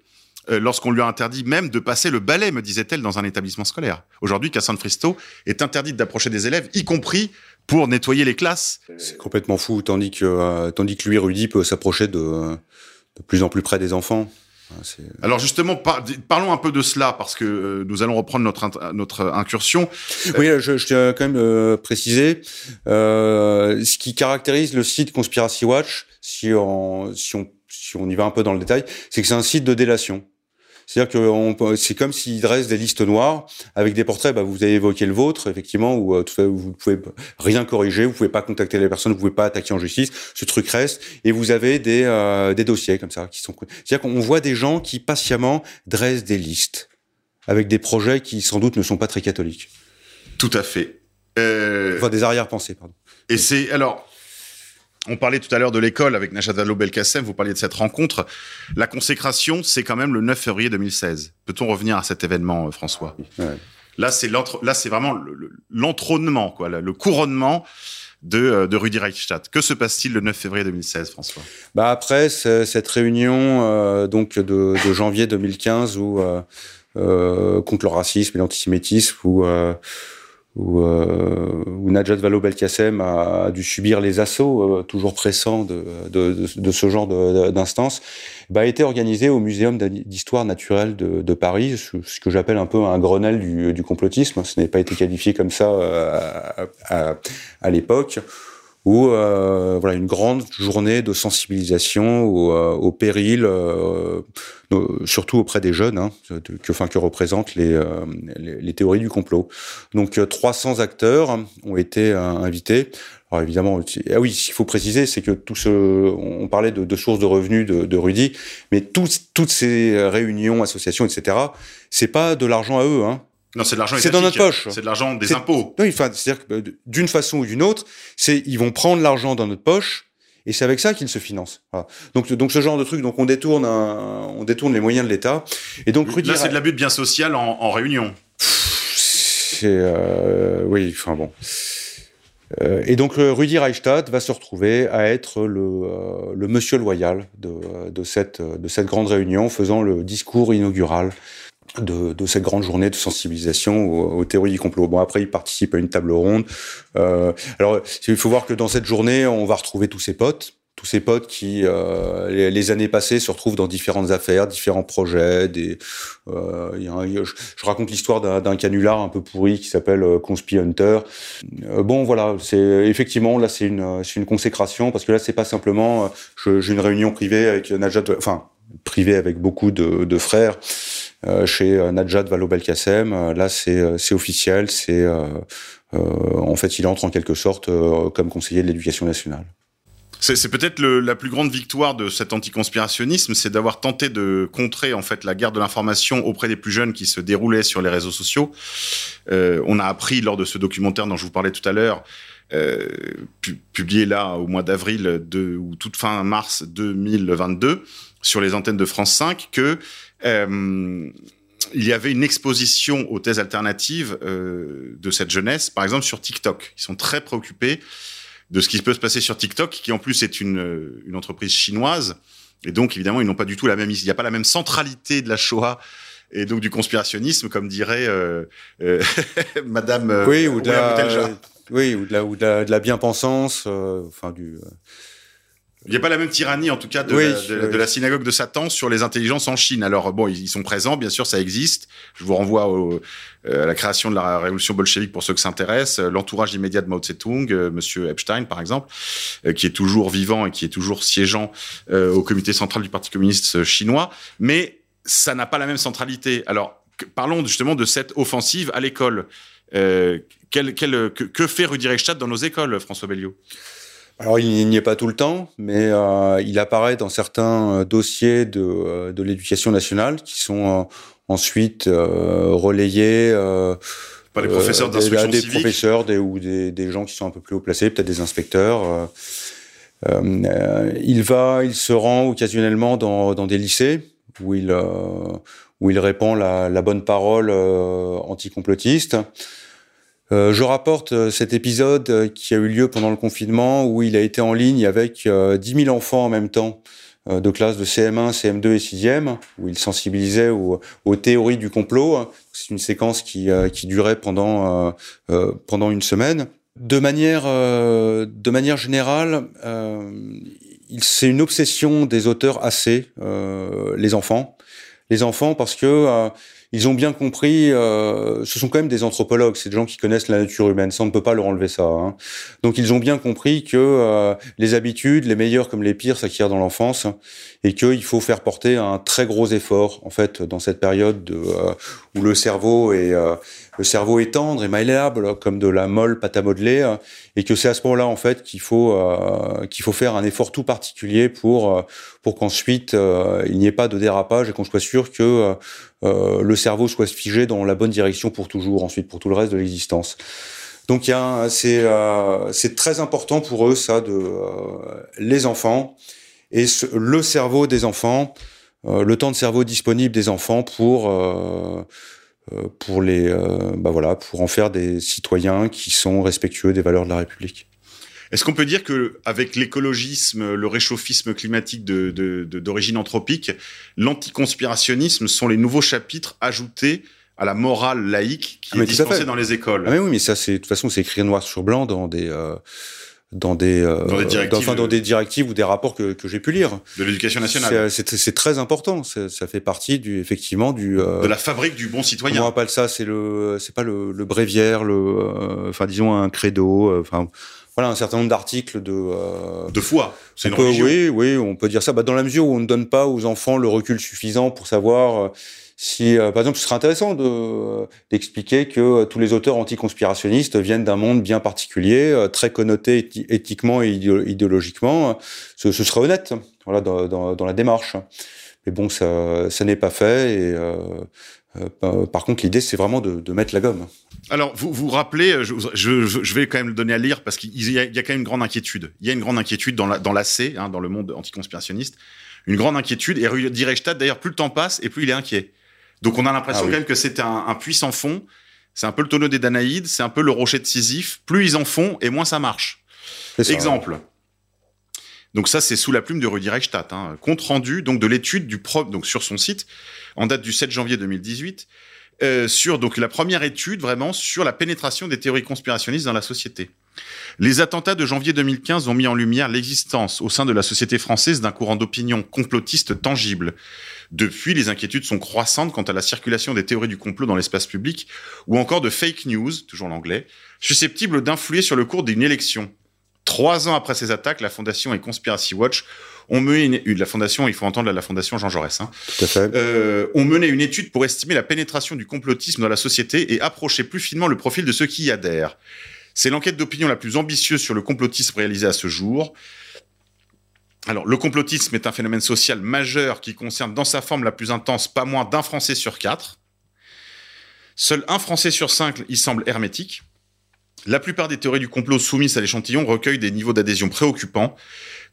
lorsqu'on lui a interdit même de passer le balai, me disait-elle, dans un établissement scolaire. Aujourd'hui, Cassandre Fristo est interdite d'approcher des élèves, y compris pour nettoyer les classes. C'est complètement fou, tandis que, tandis que lui, Rudy, peut s'approcher de, de plus en plus près des enfants. Alors justement, parlons un peu de cela parce que euh, nous allons reprendre notre notre incursion. Oui, je, je tiens quand même euh, préciser euh, ce qui caractérise le site Conspiracy Watch, si on si on si on y va un peu dans le détail, c'est que c'est un site de délation. C'est-à-dire que c'est comme s'il dresse des listes noires avec des portraits. Bah, vous avez évoqué le vôtre, effectivement, où euh, vous pouvez rien corriger, vous pouvez pas contacter les personnes, vous pouvez pas attaquer en justice. Ce truc reste, et vous avez des euh, des dossiers comme ça qui sont. C'est-à-dire qu'on voit des gens qui patiemment dressent des listes avec des projets qui sans doute ne sont pas très catholiques. Tout à fait. Euh... Enfin, des arrière-pensées, pardon. Et c'est alors on parlait tout à l'heure de l'école avec Najat Vallaud-Belkacem, vous parliez de cette rencontre. La consécration, c'est quand même le 9 février 2016. Peut-on revenir à cet événement, euh, François? Là, c'est là, c'est vraiment l'entrônement, quoi, le couronnement de, euh, de Rudi Reichstadt. Que se passe-t-il le 9 février 2016, François? Bah après cette réunion euh, donc de, janvier 2015 où contre le racisme et l'antisémitisme où où, euh, où Najat Vallaud-Belkacem a, dû subir les assauts euh, toujours pressants de, de, de, ce genre d'instance, bah, a été organisé au Muséum d'histoire naturelle de, Paris, ce, que j'appelle un peu un Grenelle du, du complotisme. Ce n'est pas été qualifié comme ça euh, à, à l'époque ou euh, voilà une grande journée de sensibilisation au, euh, au péril, euh, surtout auprès des jeunes, hein, que, enfin, que représentent les, euh, les, les, théories du complot. Donc 300 acteurs ont été invités. Alors évidemment, ah oui, ce qu'il faut préciser, c'est que tout ce, on parlait de, de sources de revenus de, de Rudy, mais toutes ces réunions, associations, etc., c'est pas de l'argent à eux, hein. Non, c'est de l'argent C'est dans notre poche. C'est de l'argent des impôts. Enfin, c'est-à-dire que euh, d'une façon ou d'une autre, c'est ils vont prendre l'argent dans notre poche et c'est avec ça qu'ils se financent. Voilà. Donc, donc ce genre de truc, donc on détourne, un, on détourne les moyens de l'État. Et donc Rudy là, c'est de l'abus de bien social en, en réunion. C'est euh, oui, enfin bon. Euh, et donc Rudy Reichstadt va se retrouver à être le, euh, le monsieur loyal de, de, cette, de cette grande réunion, faisant le discours inaugural de, de, cette grande journée de sensibilisation aux, théories du complot. Bon, après, il participe à une table ronde. Euh, alors, il faut voir que dans cette journée, on va retrouver tous ses potes, tous ses potes qui, euh, les, les, années passées, se retrouvent dans différentes affaires, différents projets. Des, euh, y a je, je, raconte l'histoire d'un canular un peu pourri qui s'appelle euh, Conspi Hunter. Euh, bon, voilà, c'est effectivement là, c'est une, une consécration parce que là, c'est pas simplement, j'ai une réunion privée avec Najat, enfin privée avec beaucoup de, de frères. Euh, chez euh, Najat Vallaud-Belkacem. Euh, là, c'est c'est officiel. C'est en fait, il entre en quelque sorte comme conseiller de l'éducation nationale. C'est peut-être la plus grande victoire de cet anticonspirationnisme, c'est d'avoir tenté de contrer en fait la guerre de l'information auprès des plus jeunes qui se déroulait sur les réseaux sociaux. Euh, on a appris lors de ce documentaire dont je vous parlais tout à l'heure, euh, pu publié là au mois d'avril ou toute fin mars 2022 sur les antennes de France 5, que euh, il y avait une exposition aux thèses alternatives de cette jeunesse, par exemple sur TikTok. Ils sont très préoccupés de ce qui peut se passer sur TikTok, qui en plus est une, une entreprise chinoise. Et donc, évidemment, ils n'ont pas du tout la même, il n'y a pas la même centralité de la Shoah et donc du conspirationnisme, comme dirait euh, euh, Madame. Euh, oui, ou de la, oui, ou de la, ou de la, de la bien-pensance, euh, enfin du Il n'y a pas la même tyrannie, en tout cas, de, Oui, la, de- oui. de la synagogue de Satan sur les intelligences en Chine. Alors, bon, ils sont présents, bien sûr, ça existe. Je vous renvoie au- euh, à la création de la révolution bolchevique pour ceux que ça intéresse. Euh, L'entourage immédiat de Mao Tse-tung, euh, Monsieur Epstein, par exemple, euh, qui est toujours vivant et qui est toujours siégeant euh, au comité central du Parti communiste euh, chinois. Mais ça n'a pas la même centralité. Alors, que- parlons justement de cette offensive à l'école. Euh, quel- quel- que, que fait Rudi Reichstadt dans nos écoles, François Belliot? Alors, il n'y est pas tout le temps, mais euh, il apparaît dans certains euh, dossiers de, euh, de l'éducation nationale qui sont euh, ensuite euh, relayés euh, Par les professeurs d'instruction des, des civique professeurs des, ou des, des gens qui sont un peu plus haut placés, peut-être des inspecteurs. euh, il va, il se rend occasionnellement dans, dans des lycées où il euh, où il répand la, la bonne parole euh, anticomplotiste. Euh, je rapporte euh, cet épisode euh, qui a eu lieu pendant le confinement où il a été en ligne avec euh, 10 000 enfants en même temps de classe de CM1, CM2 et 6e, où il sensibilisait aux, aux théories du complot. C'est une séquence qui, qui durait pendant, pendant une semaine. De manière, de manière générale, c'est une obsession des auteurs assez, les enfants. Les enfants parce que ils ont bien compris, euh, ce sont quand même des anthropologues, c'est des gens qui connaissent la nature humaine, ça on ne peut pas leur enlever ça. hein. Donc ils ont bien compris que euh, les habitudes, les meilleures comme les pires, s'acquièrent dans l'enfance et qu'il faut faire porter un très gros effort en fait dans cette période de, euh, où le cerveau est euh, le cerveau est tendre et malléable comme de la molle pâte à modeler euh, et que c'est à ce moment-là en fait qu'il faut euh, qu'il faut faire un effort tout particulier pour euh, pour qu'ensuite il n'y ait pas de dérapage et qu'on soit sûr que le cerveau soit figé dans la bonne direction pour toujours ensuite pour tout le reste de l'existence. Donc il c'est c'est très important pour eux ça de les enfants et le cerveau des enfants, le temps de cerveau disponible des enfants pour pour les euh, bah voilà pour en faire des citoyens qui sont respectueux des valeurs de la République. Est-ce qu'on peut dire que avec l'écologisme, le réchauffisme climatique de- de- de- d'origine anthropique, l'anticonspirationnisme sont les nouveaux chapitres ajoutés à la morale laïque qui Ah, est dispensée dans les écoles? Ah mais oui mais ça c'est de toute façon c'est écrit noir sur blanc dans des euh, dans des, euh, Dans des directives enfin, dans de- des directives ou des rapports que, que j'ai pu lire. de l'éducation nationale, C'est très important. Ça fait partie du effectivement du euh, de la fabrique du bon Comment on citoyen. appelle ça? C'est le, c'est pas le, le bréviaire, le, euh, enfin disons un credo, euh, enfin voilà un certain nombre d'articles de. euh, De foi, c'est une peut- religion. oui, oui, on peut dire ça. Bah, dans la mesure où on ne donne pas aux enfants le recul suffisant pour savoir euh, si, euh, par exemple, ce serait intéressant de euh, d'expliquer que euh, tous les auteurs anticonspirationnistes viennent d'un monde bien particulier, euh, très connoté éthi- éthiquement et idéo- idéologiquement. Ce, ce serait honnête, voilà, dans, dans, dans la démarche. Mais bon, ça, ça n'est pas fait. Et euh, par- contre, l'idée, c'est vraiment de, de mettre la gomme. Alors, vous vous rappelez, je, je, je- vais quand même le donner à lire parce qu'il y, y a quand même une grande inquiétude. Il y a une grande inquiétude dans la dans l'AC, hein, dans le monde anticonspirationniste, une grande inquiétude. Et Rudi d'ailleurs, plus le temps passe et plus il est inquiet. Donc, on a l'impression Ah oui. quand même que c'est un, un puissant fond. C'est un peu le tonneau des Danaïdes, c'est un peu le rocher de Sisyphe. Plus ils en font, et moins ça marche. Ça. Exemple. Donc ça, c'est sous la plume de Rudi Reichstadt. Hein. Compte rendu donc de l'étude du pro donc sur son site en date du 7 janvier 2018 euh, sur donc la première étude vraiment sur la pénétration des théories conspirationnistes dans la société. Les attentats de janvier 2015 ont mis en lumière l'existence au sein de la société française d'un courant d'opinion complotiste tangible. Depuis, les inquiétudes sont croissantes quant à la circulation des théories du complot dans l'espace public ou encore de fake news, toujours l'anglais, susceptibles d'influer sur le cours d'une élection. Trois ans après ces attaques, la Fondation et Conspiracy Watch ont mené une, une- la Fondation, il faut entendre la Fondation Jean Jaurès, hein, Tout à fait. euh, ont mené une étude pour estimer la pénétration du complotisme dans la société et approcher plus finement le profil de ceux qui y adhèrent. C'est l'enquête d'opinion la plus ambitieuse sur le complotisme réalisée à ce jour. Alors, le complotisme est un phénomène social majeur qui concerne dans sa forme la plus intense pas moins d'un Français sur quatre. Seul un Français sur cinq y semble hermétique. La plupart des théories du complot soumises à l'échantillon recueillent des niveaux d'adhésion préoccupants.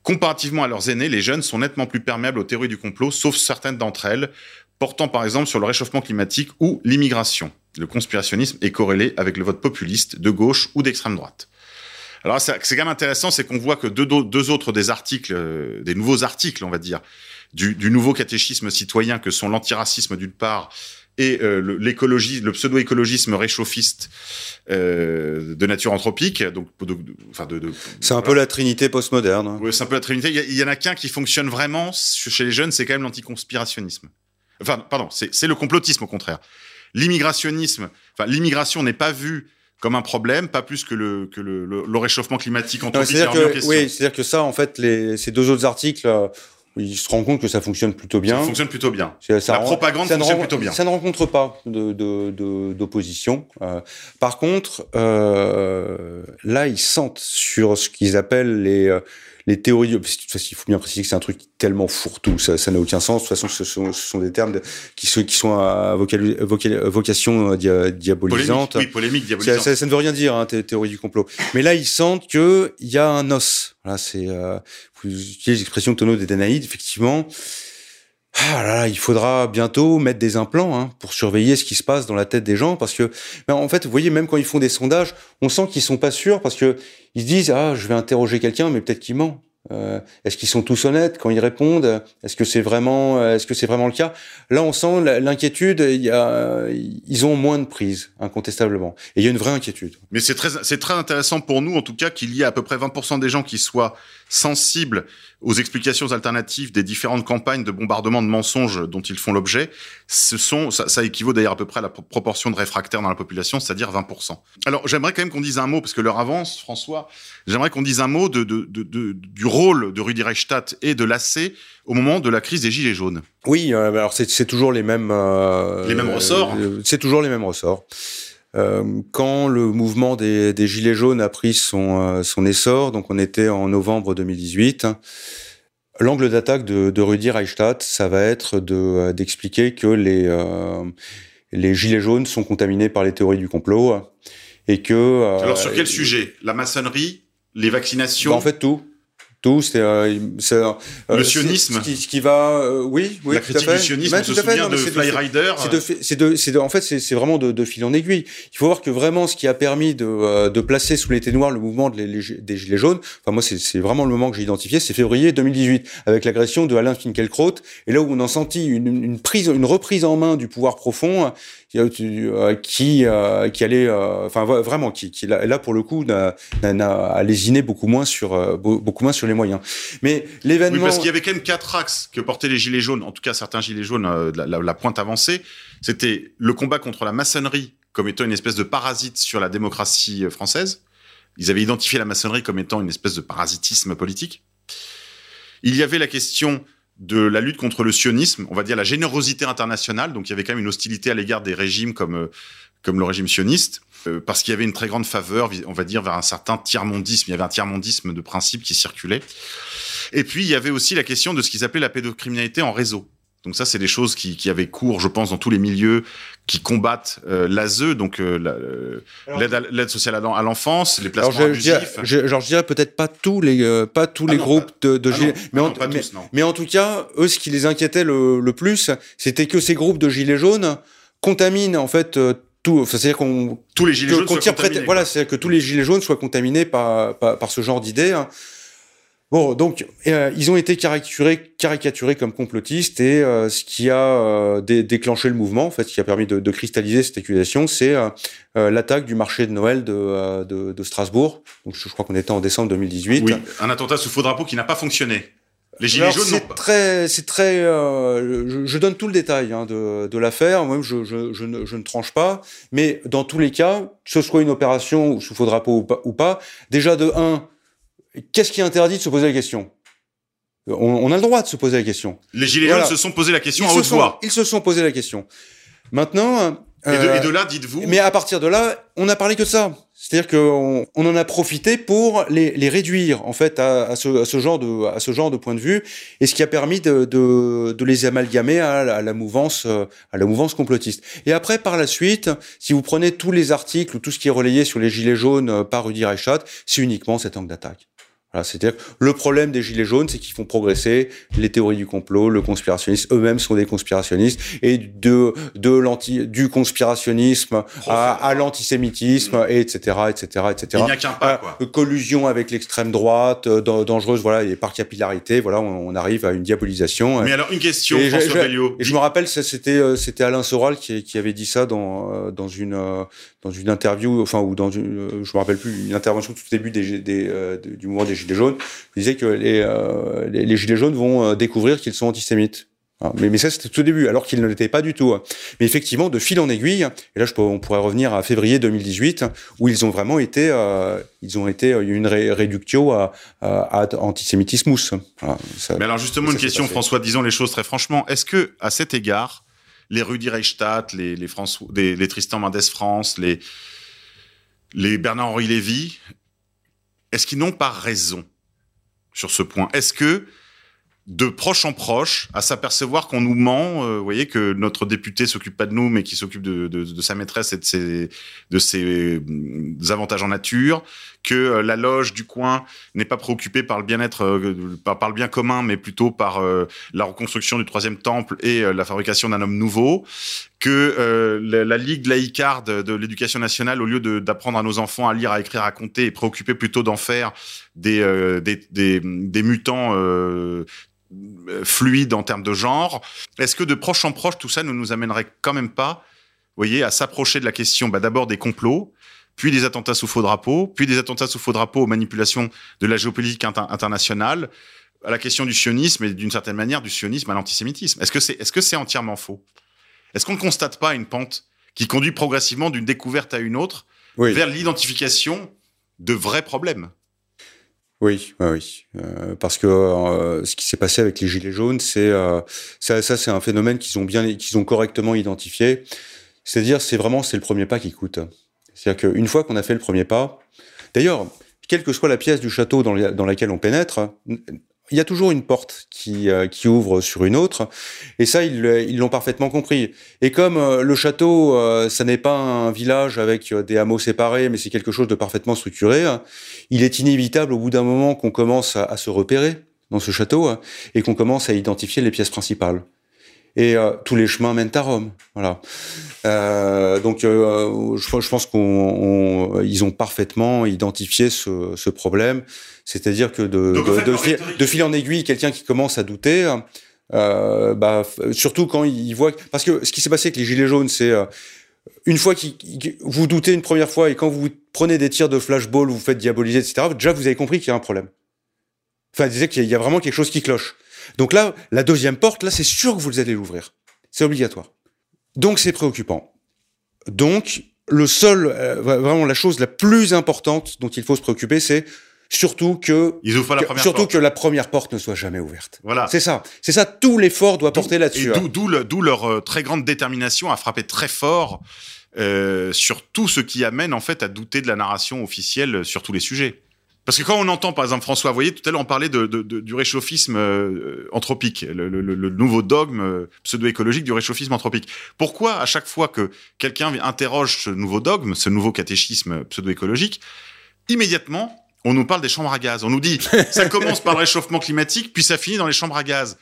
Comparativement à leurs aînés, les jeunes sont nettement plus perméables aux théories du complot, sauf certaines d'entre elles, portant par exemple sur le réchauffement climatique ou l'immigration. Le conspirationnisme est corrélé avec le vote populiste de gauche ou d'extrême droite. Alors c'est quand même intéressant, c'est qu'on voit que deux, autres des articles, euh, des nouveaux articles, on va dire, du, du nouveau catéchisme citoyen que sont l'antiracisme d'une part et euh, l'écologie, le pseudo-écologisme réchauffiste euh, de nature anthropique. Donc, de, de, enfin de, de c'est un peu la trinité postmoderne. Oui, c'est un peu la trinité. Il y, y en a qu'un qui fonctionne vraiment chez les jeunes, c'est quand même l'anticonspirationnisme. Enfin, pardon, c'est le complotisme au contraire. L'immigrationnisme, enfin, l'immigration n'est pas vue comme un problème, pas plus que le, que le, le, le réchauffement climatique anthropique. C'est-à-dire que, oui, c'est-à-dire que ça, en fait, les, ces deux autres articles, euh, il se rend compte que ça fonctionne plutôt bien. Ça fonctionne plutôt bien. Ça, la propagande fonctionne rend, plutôt bien. Ça ne rencontre pas d'opposition. De, de, euh, par contre, euh, là, ils sentent sur ce qu'ils appellent les les théories, de, il faut bien préciser que c'est un truc tellement fourre-tout, ça, ça n'a aucun sens. De toute façon, ce sont, ce sont des termes de, qui, sont, qui sont à vocal, vocal, vocation dia, diabolisante. Polémique, oui, polémique, diabolisante. Ça, ça, ça, ne veut rien dire, hein, théorie du complot. Mais là, ils sentent que il y a un os. Voilà, c'est, euh, vous utilisez l'expression tonneau des Danaïdes, effectivement. Ah là, là, il faudra bientôt mettre des implants hein, pour surveiller ce qui se passe dans la tête des gens, parce que, ben, en fait, vous voyez, même quand ils font des sondages, on sent qu'ils sont pas sûrs, parce que ils se disent ah, je vais interroger quelqu'un, mais peut-être qu'il ment. Euh, est-ce qu'ils sont tous honnêtes quand ils répondent? Est-ce que c'est vraiment, est-ce que c'est vraiment le cas? Là, on sent l'inquiétude. Ils ont moins de prise, incontestablement. Et il y a une vraie inquiétude. Mais c'est très, c'est très intéressant pour nous, en tout cas, qu'il y ait à peu près 20% des gens qui soient sensibles aux explications alternatives des différentes campagnes de bombardement de mensonges dont ils font l'objet. Ça, équivaut d'ailleurs à peu près à la proportion de réfractaires dans la population, c'est-à-dire 20%. Alors, j'aimerais quand même qu'on dise un mot, parce que l'heure avance, François. J'aimerais qu'on dise un mot de, de, du rôle de Rudi Reichstadt et de l'AC au moment de la crise des Gilets jaunes. Oui, euh, alors c'est toujours les mêmes... Euh, les mêmes ressorts euh, C'est toujours les mêmes ressorts. Quand le mouvement des, des, Gilets jaunes a pris son, son essor, donc on était en novembre 2018, l'angle d'attaque de, de Rudi Reichstadt, ça va être de d'expliquer que les, euh, les Gilets jaunes sont contaminés par les théories du complot et que... Alors sur quel sujet? La maçonnerie les vaccinations? Bah En fait, tout. Tout, c'est euh, euh, le sionisme. Qui, ce qui va, euh, oui, oui, la tout à critique fait. du sionisme. Ouais, on se souvient de Fly Rider. C'est de, c'est de, c'est de, en fait, c'est vraiment de, de, fil en aiguille. Il faut voir que vraiment, ce qui a permis de, euh, de placer sous l'été noir le mouvement de les, des gilets jaunes. Enfin, moi, c'est vraiment le moment que j'ai identifié. C'est février 2018, avec l'agression de Alain Finkielkraut. Et là où on a senti une, une prise, une reprise en main du pouvoir profond qui euh, qui allait enfin vraiment qui, qui là pour le coup n'a a lésiné beaucoup moins sur beaucoup moins sur les moyens. Mais l'événement oui, parce qu'il y avait quand même quatre axes que portaient les gilets jaunes en tout cas certains gilets jaunes euh, la, la, la, pointe avancée. C'était le combat contre la maçonnerie comme étant une espèce de parasite sur la démocratie française. Ils avaient identifié la maçonnerie comme étant une espèce de parasitisme politique. Il y avait la question de la lutte contre le sionisme, on va dire la générosité internationale. Donc il y avait quand même une hostilité à l'égard des régimes comme comme le régime sioniste, euh, parce qu'il y avait une très grande faveur, on va dire, vers un certain tiers-mondisme. Il y avait un tiers-mondisme de principe qui circulait. Et puis il y avait aussi la question de ce qu'ils appelaient la pédocriminalité en réseau. Donc ça, c'est des choses qui, qui avaient cours, je pense, dans tous les milieux qui combattent euh, l'ASE, donc euh, l'aide sociale à l'enfance, les placements alors, je, abusifs. Je, je, genre, je dirais peut-être pas tous les, euh, pas tous ah les non, groupes pas, de, de ah gilets, non, mais, non, en, pas mais, tous, non. mais en tout cas, eux, ce qui les inquiétait le, le plus, c'était que ces groupes de gilets jaunes contaminent en fait tout, c'est-à-dire qu'on tous les gilets que, jaunes soient voilà, c'est-à-dire que tous les gilets jaunes soient contaminés par par, par ce genre d'idées. Hein. Bon, donc euh, ils ont été caricaturés, caricaturés comme complotistes et euh, ce qui a euh, dé déclenché le mouvement, en fait, ce qui a permis de, de cristalliser cette accusation, c'est l'attaque du marché de Noël de, de, de Strasbourg. Donc je, je crois qu'on était en décembre 2018. Oui, un attentat sous faux drapeau qui n'a pas fonctionné. Les gilets jaunes c'est très, c'est très. Euh, je, je, donne tout le détail hein, de, de l'affaire. Moi-même, je, je, je, ne, je ne tranche pas. Mais dans tous les cas, que ce soit une opération sous faux drapeau ou pas, ou pas déjà de un, qu'est-ce qui interdit de se poser la question? On, on, a le droit de se poser la question. Les gilets voilà. jaunes se sont posé la question ils à haute voix. Ils se sont posé la question. Maintenant. Et de, euh, et de là, dites-vous. Mais à partir de là, on n'a parlé que de ça. C'est-à-dire qu'on on en a profité pour les, les réduire en fait à, à, ce, à, ce, genre de à ce genre de point de vue et ce qui a permis de, de, de les amalgamer à la, à la, mouvance à la mouvance complotiste. Et après par la suite, si vous prenez tous les articles ou tout ce qui est relayé sur les gilets jaunes par Rudy Reichardt, c'est uniquement cet angle d'attaque. Voilà, C'est-à-dire que le problème des gilets jaunes, c'est qu'ils font progresser les théories du complot, le conspirationnisme. Eux-mêmes sont des conspirationnistes et de de l'anti du conspirationnisme à, à l'antisémitisme et etc etc etc. Il n'y a qu'un pas, quoi. Euh, collusion avec l'extrême droite, euh, dan- dangereuse. Voilà, et par capillarité, voilà, on, on arrive à une diabolisation. Mais alors, une question, Et je- François je- Belliot. Et je me rappelle, ça, c'était euh, c'était Alain Soral qui, qui avait dit ça dans euh, dans une euh, dans une interview, enfin ou dans une, euh, je me rappelle plus, une intervention tout au début des, des euh, du mouvement des gilets jaunes. Il disait que les euh, les, les gilets jaunes vont euh, découvrir qu'ils sont antisémites. Hein, Mais, mais ça, c'était tout au début, alors qu'ils ne l'étaient pas du tout. hein. Mais effectivement, de fil en aiguille, et là, je peux, on pourrait revenir à février 2018, où ils ont vraiment été, euh, ils ont été, il y a eu une ré- réductio à, à, à antisémitismus. Voilà, ça- Mais alors justement ça une question. François, disons les choses très franchement. Est-ce que à cet égard, les Rudi Reichstadt, les, les, Tristan Mendes France, les, les Bernard-Henri Lévy, est-ce qu'ils n'ont pas raison sur ce point? Est-ce que de proche en proche, à s'apercevoir qu'on nous ment, euh, vous voyez que notre député s'occupe pas de nous, mais qui s'occupe de, de, de sa maîtresse et de ses, de ses euh, avantages en nature, que euh, la loge du coin n'est pas préoccupée par le bien-être, euh, par, le bien commun, mais plutôt par euh, la reconstruction du troisième temple et la fabrication d'un homme nouveau, que la, Ligue laïcarde de l'éducation nationale, au lieu d'apprendre à nos enfants à lire, à écrire, à compter, est préoccupée plutôt d'en faire des, mutants fluides en termes de genre. Est-ce que de proche en proche, tout ça ne nous amènerait quand même pas, vous voyez, à s'approcher de la question bah, d'abord des complots, puis des attentats sous faux drapeau, puis des attentats sous faux drapeau aux manipulations de la géopolitique inter- internationale, à la question du sionisme et d'une certaine manière du sionisme à l'antisémitisme. Est-ce que c'est est-ce que c'est entièrement faux? Est-ce qu'on ne constate pas une pente qui conduit progressivement d'une découverte à une autre Oui. vers l'identification de vrais problèmes? Oui, oui, oui. Euh, parce que euh, ce qui s'est passé avec les gilets jaunes, c'est euh, ça, ça c'est un phénomène qu'ils ont bien, qu'ils ont correctement identifié. C'est-à-dire, c'est vraiment c'est le premier pas qui coûte. C'est-à-dire qu'une fois qu'on a fait le premier pas, d'ailleurs, quelle que soit la pièce du château dans, la- dans laquelle on pénètre, il y a toujours une porte qui, euh, qui ouvre sur une autre, et ça ils l'ont parfaitement compris. Et comme euh, le château, euh, ça n'est pas un village avec euh, des hameaux séparés, mais c'est quelque chose de parfaitement structuré, hein, il est inévitable au bout d'un moment qu'on commence à, à se repérer dans ce château hein, et qu'on commence à identifier les pièces principales. Et euh, tous les chemins mènent à Rome. Voilà. Euh, donc, euh, je, je pense qu'on, on- ils ont parfaitement identifié ce, ce problème. C'est-à-dire que de, Donc, en fait, de fil, rhétorique- de fil en aiguille, quelqu'un qui commence à douter, bah, surtout quand il voit, parce que ce qui s'est passé avec les gilets jaunes, c'est une fois que vous doutez une première fois et quand vous prenez des tirs de flashball, vous faites diaboliser, etc. Déjà, vous avez compris qu'il y a un problème. Enfin, disait qu'il y a vraiment quelque chose qui cloche. Donc là, la deuxième porte, là, c'est sûr que vous allez l'ouvrir. C'est obligatoire. Donc c'est préoccupant. Donc le seul, euh, vraiment la chose la plus importante dont il faut se préoccuper, c'est surtout que, Ils ouvrent pas la que- première surtout porte. que la première porte ne soit jamais ouverte. Voilà. C'est ça. C'est ça. Tout l'effort doit porter là-dessus. Hein. d'où- d'où le- d'où leur euh, très grande détermination à frapper très fort euh, sur tout ce qui amène en fait à douter de la narration officielle sur tous les sujets. Parce que quand on entend, par exemple, François, vous voyez, tout à l'heure, on parlait de, de- de- du réchauffisme euh, anthropique, le, le- le- nouveau dogme euh, pseudo-écologique du réchauffisme anthropique. Pourquoi, à chaque fois que quelqu'un interroge ce nouveau dogme, ce nouveau catéchisme pseudo-écologique, immédiatement, on nous parle des chambres à gaz. On nous dit, ça commence par le réchauffement climatique, puis ça finit dans les chambres à gaz.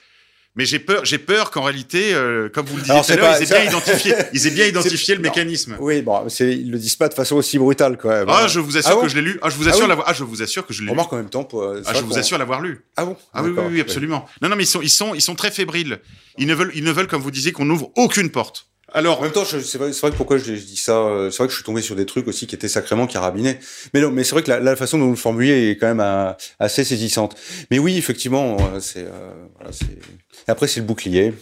Mais j'ai peur, j'ai peur qu'en réalité, euh, comme vous le disiez tout à l'heure, ils aient bien identifié, ils aient bien identifié le non. mécanisme. Oui, bon, c'est, ils le disent pas de façon aussi brutale, quand même. Ah, je vous assure Ah que je l'ai lu. Ah, je vous Ah assure oui l'avoir. Ah, je vous assure que je l'ai lu. Remarque en même temps. Pour, euh, Ah, je vous assure l'avoir lu. Ah bon Ah oui, oui, oui, absolument. Non, non, mais ils sont, ils sont, ils sont très fébriles. Ils ne veulent, ils ne veulent, comme vous disiez, qu'on n'ouvre aucune porte. Alors, En même temps, c'est vrai, vrai que pourquoi je, je dis ça, euh, c'est vrai que je suis tombé sur des trucs aussi qui étaient sacrément carabinés. Mais non, mais c'est vrai que la, façon dont vous le formulez est quand même euh, assez saisissante. Mais oui, effectivement, euh, c'est, euh, voilà, Après, c'est le bouclier.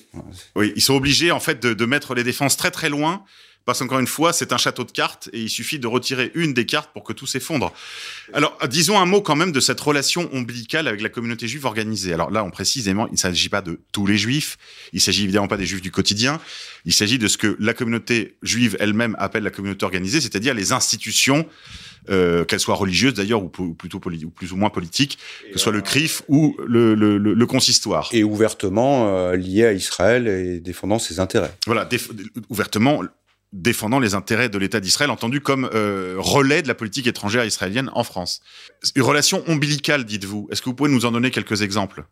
oui, ils sont obligés en fait de mettre les défenses très très loin. Parce qu'encore une fois, c'est un château de cartes et il suffit de retirer une des cartes pour que tout s'effondre. Alors, disons un mot quand même de cette relation ombilicale avec la communauté juive organisée. Alors là, on précisément, il ne s'agit pas de tous les juifs, il s'agit évidemment pas des juifs du quotidien, il s'agit de ce que la communauté juive elle-même appelle la communauté organisée, c'est-à-dire les institutions, euh, qu'elles soient religieuses d'ailleurs ou, plutôt ou plus ou moins politiques, que ce soit le CRIF ou le, le, le, le consistoire. Et ouvertement euh, lié à Israël et défendant ses intérêts. Voilà, ouvertement défendant les intérêts de l'État d'Israël, entendu comme euh, relais de la politique étrangère israélienne en France. Une relation ombilicale, dites-vous. Est-ce que vous pouvez nous en donner quelques exemples?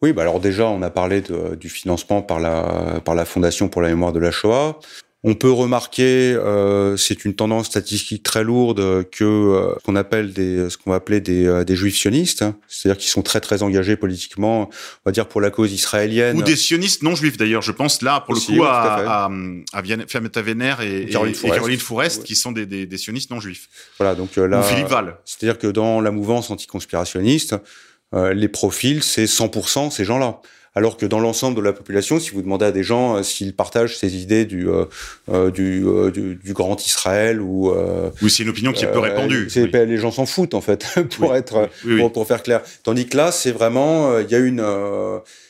Oui, bah alors déjà, on a parlé du financement par la, par la Fondation pour la mémoire de la Shoah. On peut remarquer, euh, c'est une tendance statistique très lourde, que euh, ce qu'on appelle des, ce qu'on va appeler des, euh, des juifs sionistes, hein. c'est-à-dire qui sont très très engagés politiquement, on va dire pour la cause israélienne. Ou des sionistes non juifs d'ailleurs. Je pense là pour le coup oui, à, à à, Fiammetta Wener et, et- Caroline et Fourest. Caroline Fourest, Ouais. qui sont des, des, des sionistes non juifs. Voilà, donc euh, là, Ou Philippe Val. c'est-à-dire que dans la mouvance anticonspirationniste, euh, les profils, c'est 100% ces gens-là. Alors que dans l'ensemble de la population, si vous demandez à des gens euh, s'ils partagent ces idées du, euh, euh, du, du, du grand Israël ou Oui, c'est une opinion qui est peu répandue. Oui. Les gens s'en foutent en fait, pour Oui, être oui. Pour, pour faire clair. Tandis que là, c'est vraiment, il y a une,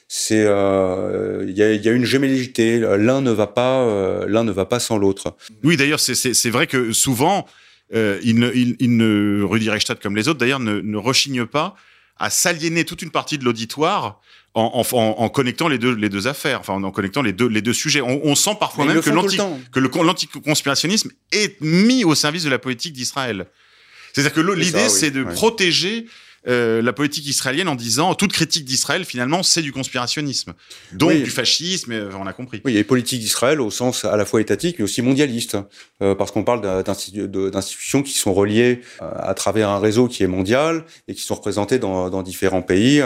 c'est, euh, il y, a, y a une gémellité. L'un ne va pas, euh, l'un ne va pas sans l'autre. Oui, d'ailleurs, c'est- vrai que souvent, euh, il ne, il, il ne, Rudi Reichstadt comme les autres, d'ailleurs, ne, ne rechigne pas à s'aliéner toute une partie de l'auditoire en, en, en, en connectant les deux, les deux affaires, enfin en connectant les deux, les deux sujets. On, on sent parfois Mais même que l'anti que le l'anticonspirationnisme est mis au service de la politique d'Israël. C'est-à-dire que l'idée, oui, c'est de ouais. protéger euh, la politique israélienne en disant toute critique d'Israël, finalement, c'est du conspirationnisme. Donc Oui. du fascisme, euh, on a compris. Oui, et politique d'Israël au sens à la fois étatique mais aussi mondialiste, euh, parce qu'on parle d'institutions qui sont reliées euh, à travers un réseau qui est mondial et qui sont représentées dans, dans différents pays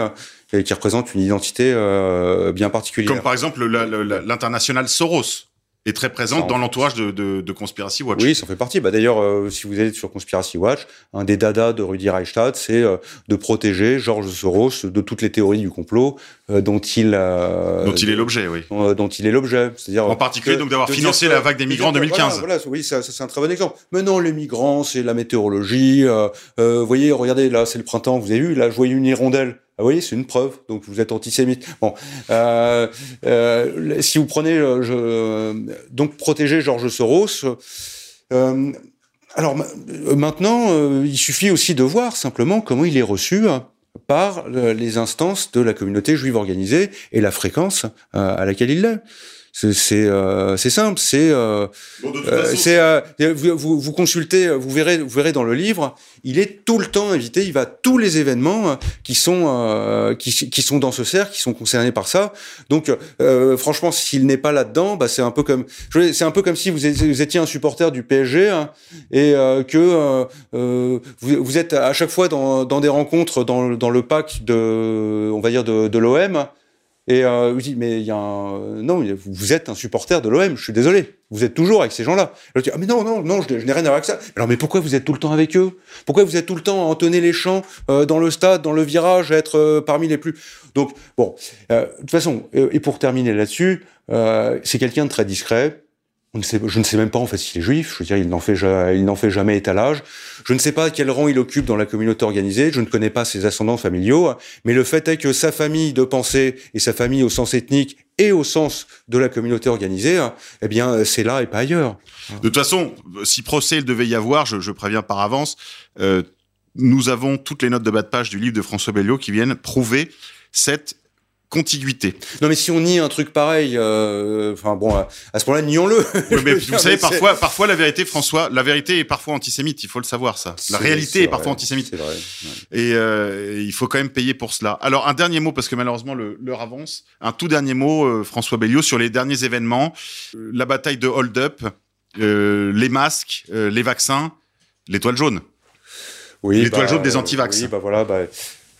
et qui représentent une identité euh, bien particulière. Comme par exemple l'international Soros est très présente dans en- l'entourage de, de, de Conspiracy Watch. Oui, ça fait partie. Bah, D'ailleurs, euh, si vous êtes sur Conspiracy Watch, un des dadas de Rudy Reichstadt, c'est euh, de protéger George Soros de toutes les théories du complot euh, dont il euh, dont il est l'objet, oui. dont, dont il est l'objet. C'est-à-dire En particulier, que- donc, d'avoir financé que- la vague des de migrants en dire que, 2015. Voilà, voilà, oui, ça, ça, c'est un très bon exemple. Mais non, les migrants, c'est la météorologie. Euh, euh, vous voyez, regardez, là, c'est le printemps. Vous avez vu, là, je voyais une hirondelle. Ah, vous voyez, c'est une preuve. Donc, vous êtes antisémite. Euh, euh, si vous prenez, euh, donc protéger Georges Soros. Alors ma- maintenant, il suffit aussi de voir simplement comment il est reçu hein, par les instances de la communauté juive organisée et la fréquence à laquelle il l'est. C'est c'est, euh, simple, c'est euh, Bon, euh, euh, vous, vous, consultez, vous verrez, vous verrez dans le livre, il est tout le temps invité, il va à tous les événements euh, qui sont euh, qui, qui sont dans ce cercle, qui sont concernés par ça. Donc euh, franchement, s'il n'est pas là-dedans, bah c'est un peu comme c'est un peu comme si vous étiez, un supporter du PSG hein, et euh, que vous, vous êtes à chaque fois dans, dans des rencontres dans, dans le pack de on va dire de, de l'OM. Et euh, vous dites, mais il y a un... Non, vous- êtes un supporter de l'OM, je suis désolé. Vous êtes toujours avec ces gens-là. L'autre dit, ah mais non, non, non, je, je n'ai rien à voir avec ça. Alors mais pourquoi vous êtes tout le temps avec eux? Pourquoi vous êtes tout le temps à entonner les chants euh, dans le stade, dans le virage, à être euh, parmi les plus... Donc, bon, euh, de toute façon, euh, et pour terminer là-dessus, c'est quelqu'un de très discret. Je ne sais même pas en fait s'il est juif. Je veux dire, il n'en fait, jamais étalage. Je ne sais pas quel rang il occupe dans la communauté organisée. Je ne connais pas ses ascendants familiaux. Mais le fait est que sa famille de pensée et sa famille au sens ethnique et au sens de la communauté organisée, eh bien, c'est là et pas ailleurs. De toute façon, si procès il devait y avoir, je, je préviens par avance, euh, nous avons toutes les notes de bas de page du livre de François Belliot qui viennent prouver cette contiguïté. Non, mais si on nie un truc pareil, euh, enfin bon, à, à ce moment-là, nions-le. Oui, mais vous savez, parfois, parfois la vérité, François, la vérité est parfois antisémite. Il faut le savoir ça. La réalité est parfois vrai, antisémite. C'est vrai. ouais. Et euh, il faut quand même payer pour cela. Alors un dernier mot parce que malheureusement l'heure avance. Un tout dernier mot, euh, François Belliot, sur les derniers événements, la bataille de Hold Up, les masques, les vaccins, l'étoile jaune. Oui, L'étoile jaune des antivax. Oui, bah voilà, bah,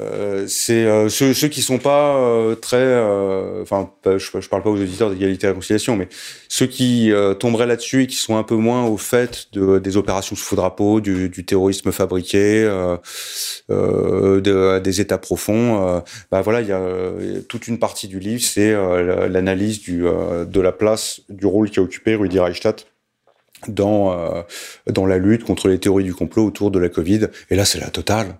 euh, c'est euh, ceux, ceux qui sont pas euh, très, euh, enfin, je, je parle pas aux auditeurs d'égalité et réconciliation, mais ceux qui euh, tomberaient là-dessus et qui sont un peu moins au fait de, des opérations sous drapeau, du, du terrorisme fabriqué, de- des États profonds, bah voilà, il y a euh, toute une partie du livre, c'est l'analyse du de la place, du rôle qu'a occupé Rudi Reichstadt dans dans la lutte contre les théories du complot autour de la Covid. Et là, c'est la totale.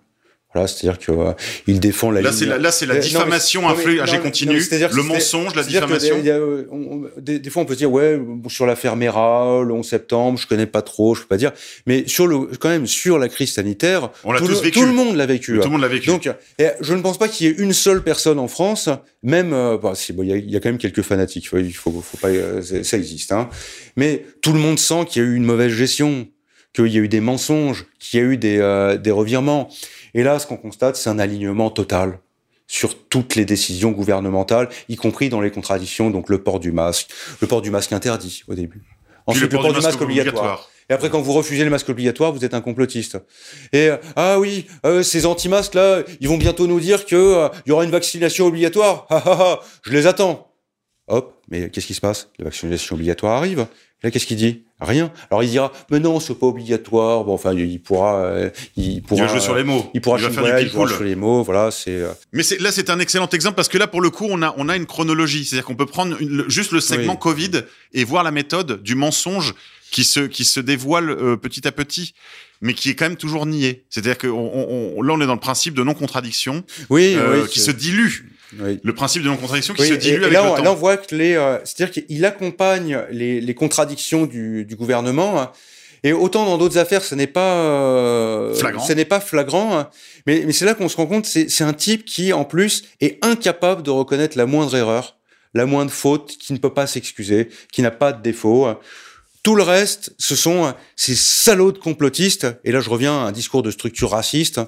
Voilà, c'est-à-dire que euh, il défend la Là, c'est la, là, c'est la Euh, diffamation, mais- un non, mais- flux non, âgé mais- non, continu, mais c'est-à-dire que le mensonge, la diffamation. des- il y a, euh, on- des, des fois, on peut se dire, ouais, bon, sur l'affaire Mera, le 11 septembre, je connais pas trop, je peux pas dire. Mais sur le, quand même, sur la crise sanitaire, On l'a tout, tous le, vécu. tout le monde l'a vécu. Tout le monde l'a vécu. Donc, et je ne pense pas qu'il y ait une seule personne en France, même, euh, bah, si, bon, il y, a, il y a quand même quelques fanatiques, il faut, faut pas, euh, ça existe, hein. Mais tout le monde sent qu'il y a eu une mauvaise gestion, qu'il y a eu des mensonges, qu'il y a eu des, euh, des revirements. Et là, ce qu'on constate, c'est un alignement total sur toutes les décisions gouvernementales, y compris dans les contradictions, donc le port du masque, le port du masque interdit au début. Ensuite, le port, du masque obligatoire. Et après, quand vous refusez le masque obligatoire, vous êtes un complotiste. Et euh, ah oui, euh, ces anti-masques là, ils vont bientôt nous dire que euh, il y aura une vaccination obligatoire. Ah, ah, ah, je les attends. Hop, mais qu'est-ce qui se passe? La vaccination obligatoire arrive. Là, qu'est-ce qu'il dit? Rien. Alors il dira, mais non, c'est pas obligatoire. Bon, enfin, il pourra, euh, il Il pourra va jouer sur les mots. Il pourra va jouer- faire voilà, du il pile-poule. sur les mots. Voilà, c'est. euh, Mais c'est, là, c'est un excellent exemple parce que là, pour le coup, on a, on a une chronologie. C'est-à-dire qu'on peut prendre une- juste le segment Oui. Covid et voir la méthode du mensonge qui se, qui se dévoile euh, petit à petit, mais qui est quand même toujours nié. C'est-à-dire que on, on- là, on est dans le principe de non-contradiction Oui, euh, oui, qui se dilue. Oui. Le principe de non-contradiction qui Oui, se dilue et avec là, le on, temps. là, on voit que les, euh, c'est-à-dire qu'il accompagne les, les contradictions du, du gouvernement. hein. Et autant dans d'autres affaires, ce n'est pas euh, Flagrant. Ce n'est pas flagrant. hein. Mais, mais c'est là qu'on se rend compte, c'est c'est un type qui, en plus, est incapable de reconnaître la moindre erreur, la moindre faute, qui ne peut pas s'excuser, qui n'a pas de défaut. hein. Tout le reste, ce sont ces salauds de complotistes. Et là, je reviens à un discours de structure raciste.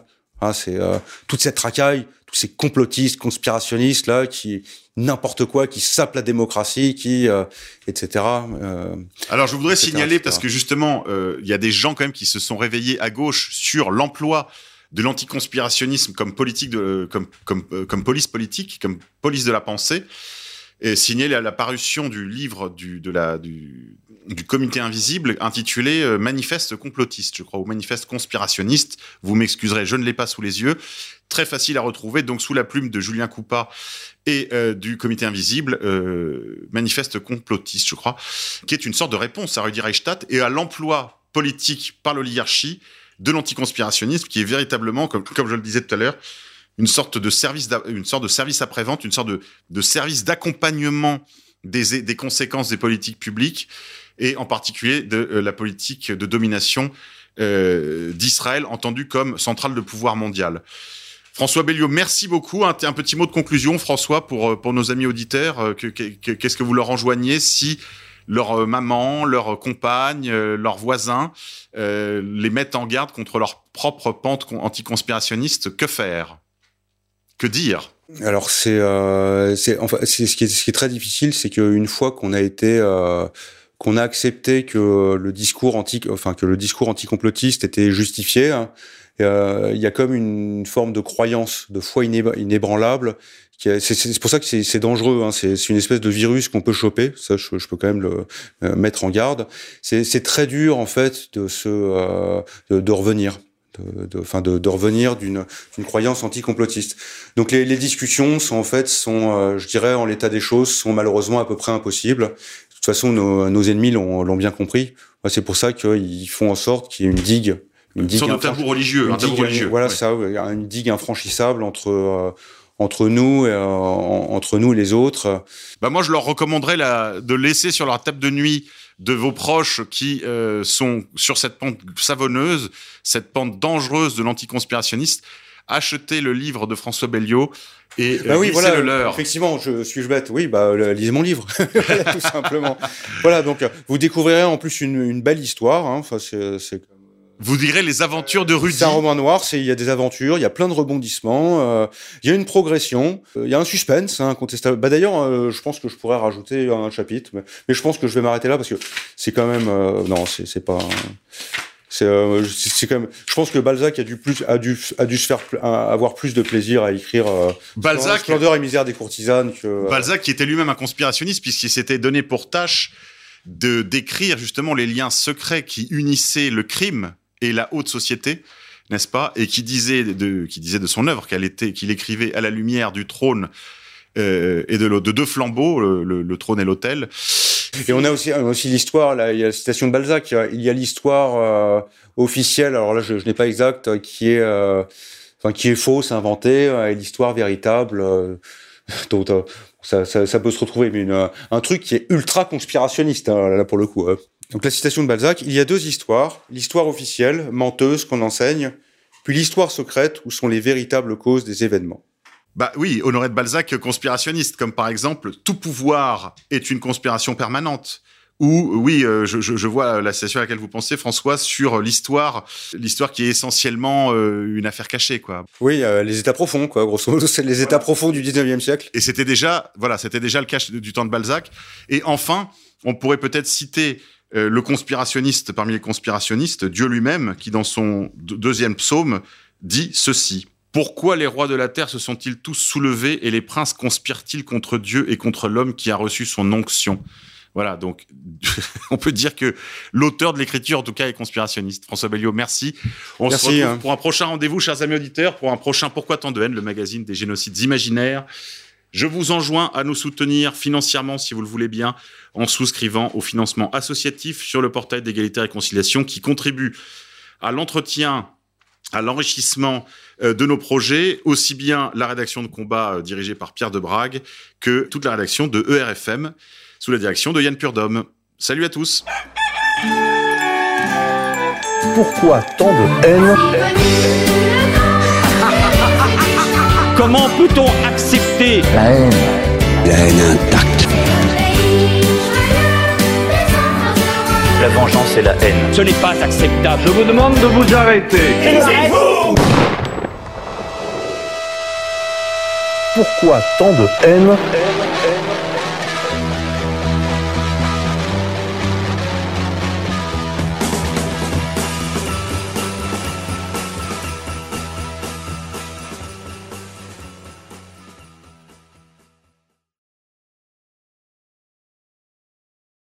Hein, c'est euh, toute cette racaille, tous ces complotistes, conspirationnistes là, qui n'importe quoi, qui sapent la démocratie, qui euh, etc. euh, Alors, je voudrais etc., signaler etc. parce que justement, euh, il y a des gens quand même qui se sont réveillés à gauche sur l'emploi de l'anticonspirationnisme comme politique de, comme, comme, comme police politique, comme police de la pensée. Et signaler la, la parution du livre du, de la, du, du comité invisible intitulé euh, Manifeste complotiste, je crois, ou Manifeste conspirationniste. Vous m'excuserez, je ne l'ai pas sous les yeux. Très facile à retrouver, donc sous la plume de Julien Coupa et euh, du comité invisible, euh, Manifeste complotiste, je crois, qui est une sorte de réponse à Rudi Reichstadt et à l'emploi politique par l'oligarchie de l'anticonspirationnisme, qui est véritablement, comme, je le disais tout à l'heure, une sorte de service, une sorte de service après-vente, une sorte de, service d'accompagnement des conséquences des politiques publiques et en particulier de euh, la politique de domination euh, d'Israël, entendue comme centrale de pouvoir mondial. François Belliot, merci beaucoup. Un, petit mot de conclusion, François, pour, euh, pour nos amis auditeurs. que- que- que- Qu'est-ce que vous leur enjoignez si leur maman, leur compagne, leurs voisins les mettent en garde contre leur propre pente con- anticonspirationniste? Que faire? Que dire? Alors c'est euh, enfin ce qui est ce qui est très difficile, c'est qu'une fois qu'on a été qu'on a accepté que le discours anti enfin que le discours anticomplotiste était justifié, hein, euh, il y a comme une forme de croyance, de foi inéb- inébranlable. C'est pour ça que c'est dangereux. Hein, c'est une espèce de virus qu'on peut choper. Ça, je, peux quand même le euh, mettre en garde. C'est très dur en fait de se euh, de, revenir. De, de, de, revenir d'une croyance anticomplotiste. Donc les, les discussions sont en fait sont, euh, je dirais, en l'état des choses, sont malheureusement à peu près impossibles. De toute façon, nos, nos ennemis l'ont bien compris. C'est pour ça qu'ils font en sorte qu'il y ait une digue, une digue, sorte de tabou religieux, une un tabou digue, religieux. voilà ouais. ça, une digue infranchissable entre euh, entre nous, et, euh, en- entre nous et les autres. Bah moi, je leur recommanderais la, de laisser sur leur table de nuit de vos proches qui euh, sont sur cette pente savonneuse, cette pente dangereuse de l'anticonspirationniste, acheter le livre de François Belliot et euh, Bah oui, voilà. le leur. Effectivement, je suis-je bête? Oui, bah lisez mon livre, Voilà, tout simplement. voilà, donc euh, vous découvrirez en plus une, une belle histoire. Hein. Enfin, c'est c'est Vous direz les aventures de Rudy. C'est un roman noir, il y a des aventures, il y a plein de rebondissements, euh, il y a une progression, euh, il y a un suspense hein, incontestable. Bah d'ailleurs, euh, je pense que je pourrais rajouter un chapitre, mais, mais je pense que je vais m'arrêter là parce que c'est quand même euh, non, c'est pas c'est euh, je pense que Balzac a dû plus a dû a dû se faire a- avoir plus de plaisir à écrire euh, Balzac, Splendeur et misère des courtisanes que euh, Balzac qui était lui-même un conspirationniste puisqu'il s'était donné pour tâche de décrire justement les liens secrets qui unissaient le crime et la haute société, n'est-ce pas? Et qui disait de qui disait de son œuvre qu'elle était qu'il écrivait à la lumière du trône et de, de deux flambeaux, le, le- le trône et l'autel. Et on a aussi, a aussi l'histoire, là, il y a la citation de Balzac, il y a- l'histoire euh, officielle, alors là je, je n'ai pas exact, euh, qui est, euh, enfin qui est fausse, inventée, et l'histoire véritable. donc ça, ça, ça, peut se retrouver, mais une, un truc qui est ultra conspirationniste hein, là pour le coup. Hein. Donc la citation de Balzac, il y a deux histoires l'histoire officielle, menteuse qu'on enseigne, puis l'histoire secrète où sont les véritables causes des événements. Bah oui, Honoré de Balzac, conspirationniste, comme par exemple, tout pouvoir est une conspiration permanente. Ou oui, euh, je, je, vois la situation à laquelle vous pensez, François, sur l'histoire, l'histoire qui est essentiellement euh, une affaire cachée, quoi. Oui, euh, les états profonds, quoi. Grosso modo, c'est les états profonds du 19e siècle. Et c'était déjà, voilà, c'était déjà le cas du temps de Balzac. Et enfin, on pourrait peut-être citer le conspirationniste parmi les conspirationnistes, Dieu lui-même, qui dans son deuxième psaume dit ceci. Pourquoi les rois de la terre se sont-ils tous soulevés et les princes conspirent-ils contre Dieu et contre l'homme qui a reçu son onction? Voilà, donc on peut dire que l'auteur de l'écriture, en tout cas, est conspirationniste. François Belliot, merci. On se retrouve hein. pour un prochain rendez-vous, chers amis auditeurs, pour un prochain Pourquoi tant de haine, le magazine des génocides imaginaires. Je vous enjoins à nous soutenir financièrement, si vous le voulez bien, en souscrivant au financement associatif sur le portail d'égalité et réconciliation qui contribue à l'entretien, à l'enrichissement euh, de nos projets, aussi bien la rédaction de combat euh, dirigée par Pierre Debrague que toute la rédaction de ERFM sous la direction de Yann Purdom. Salut à tous. Pourquoi tant de haine Comment peut-on accepter la haine La haine intacte. La vengeance et la haine. Ce n'est pas acceptable. Je vous demande de vous arrêter. vous Pourquoi tant de haine?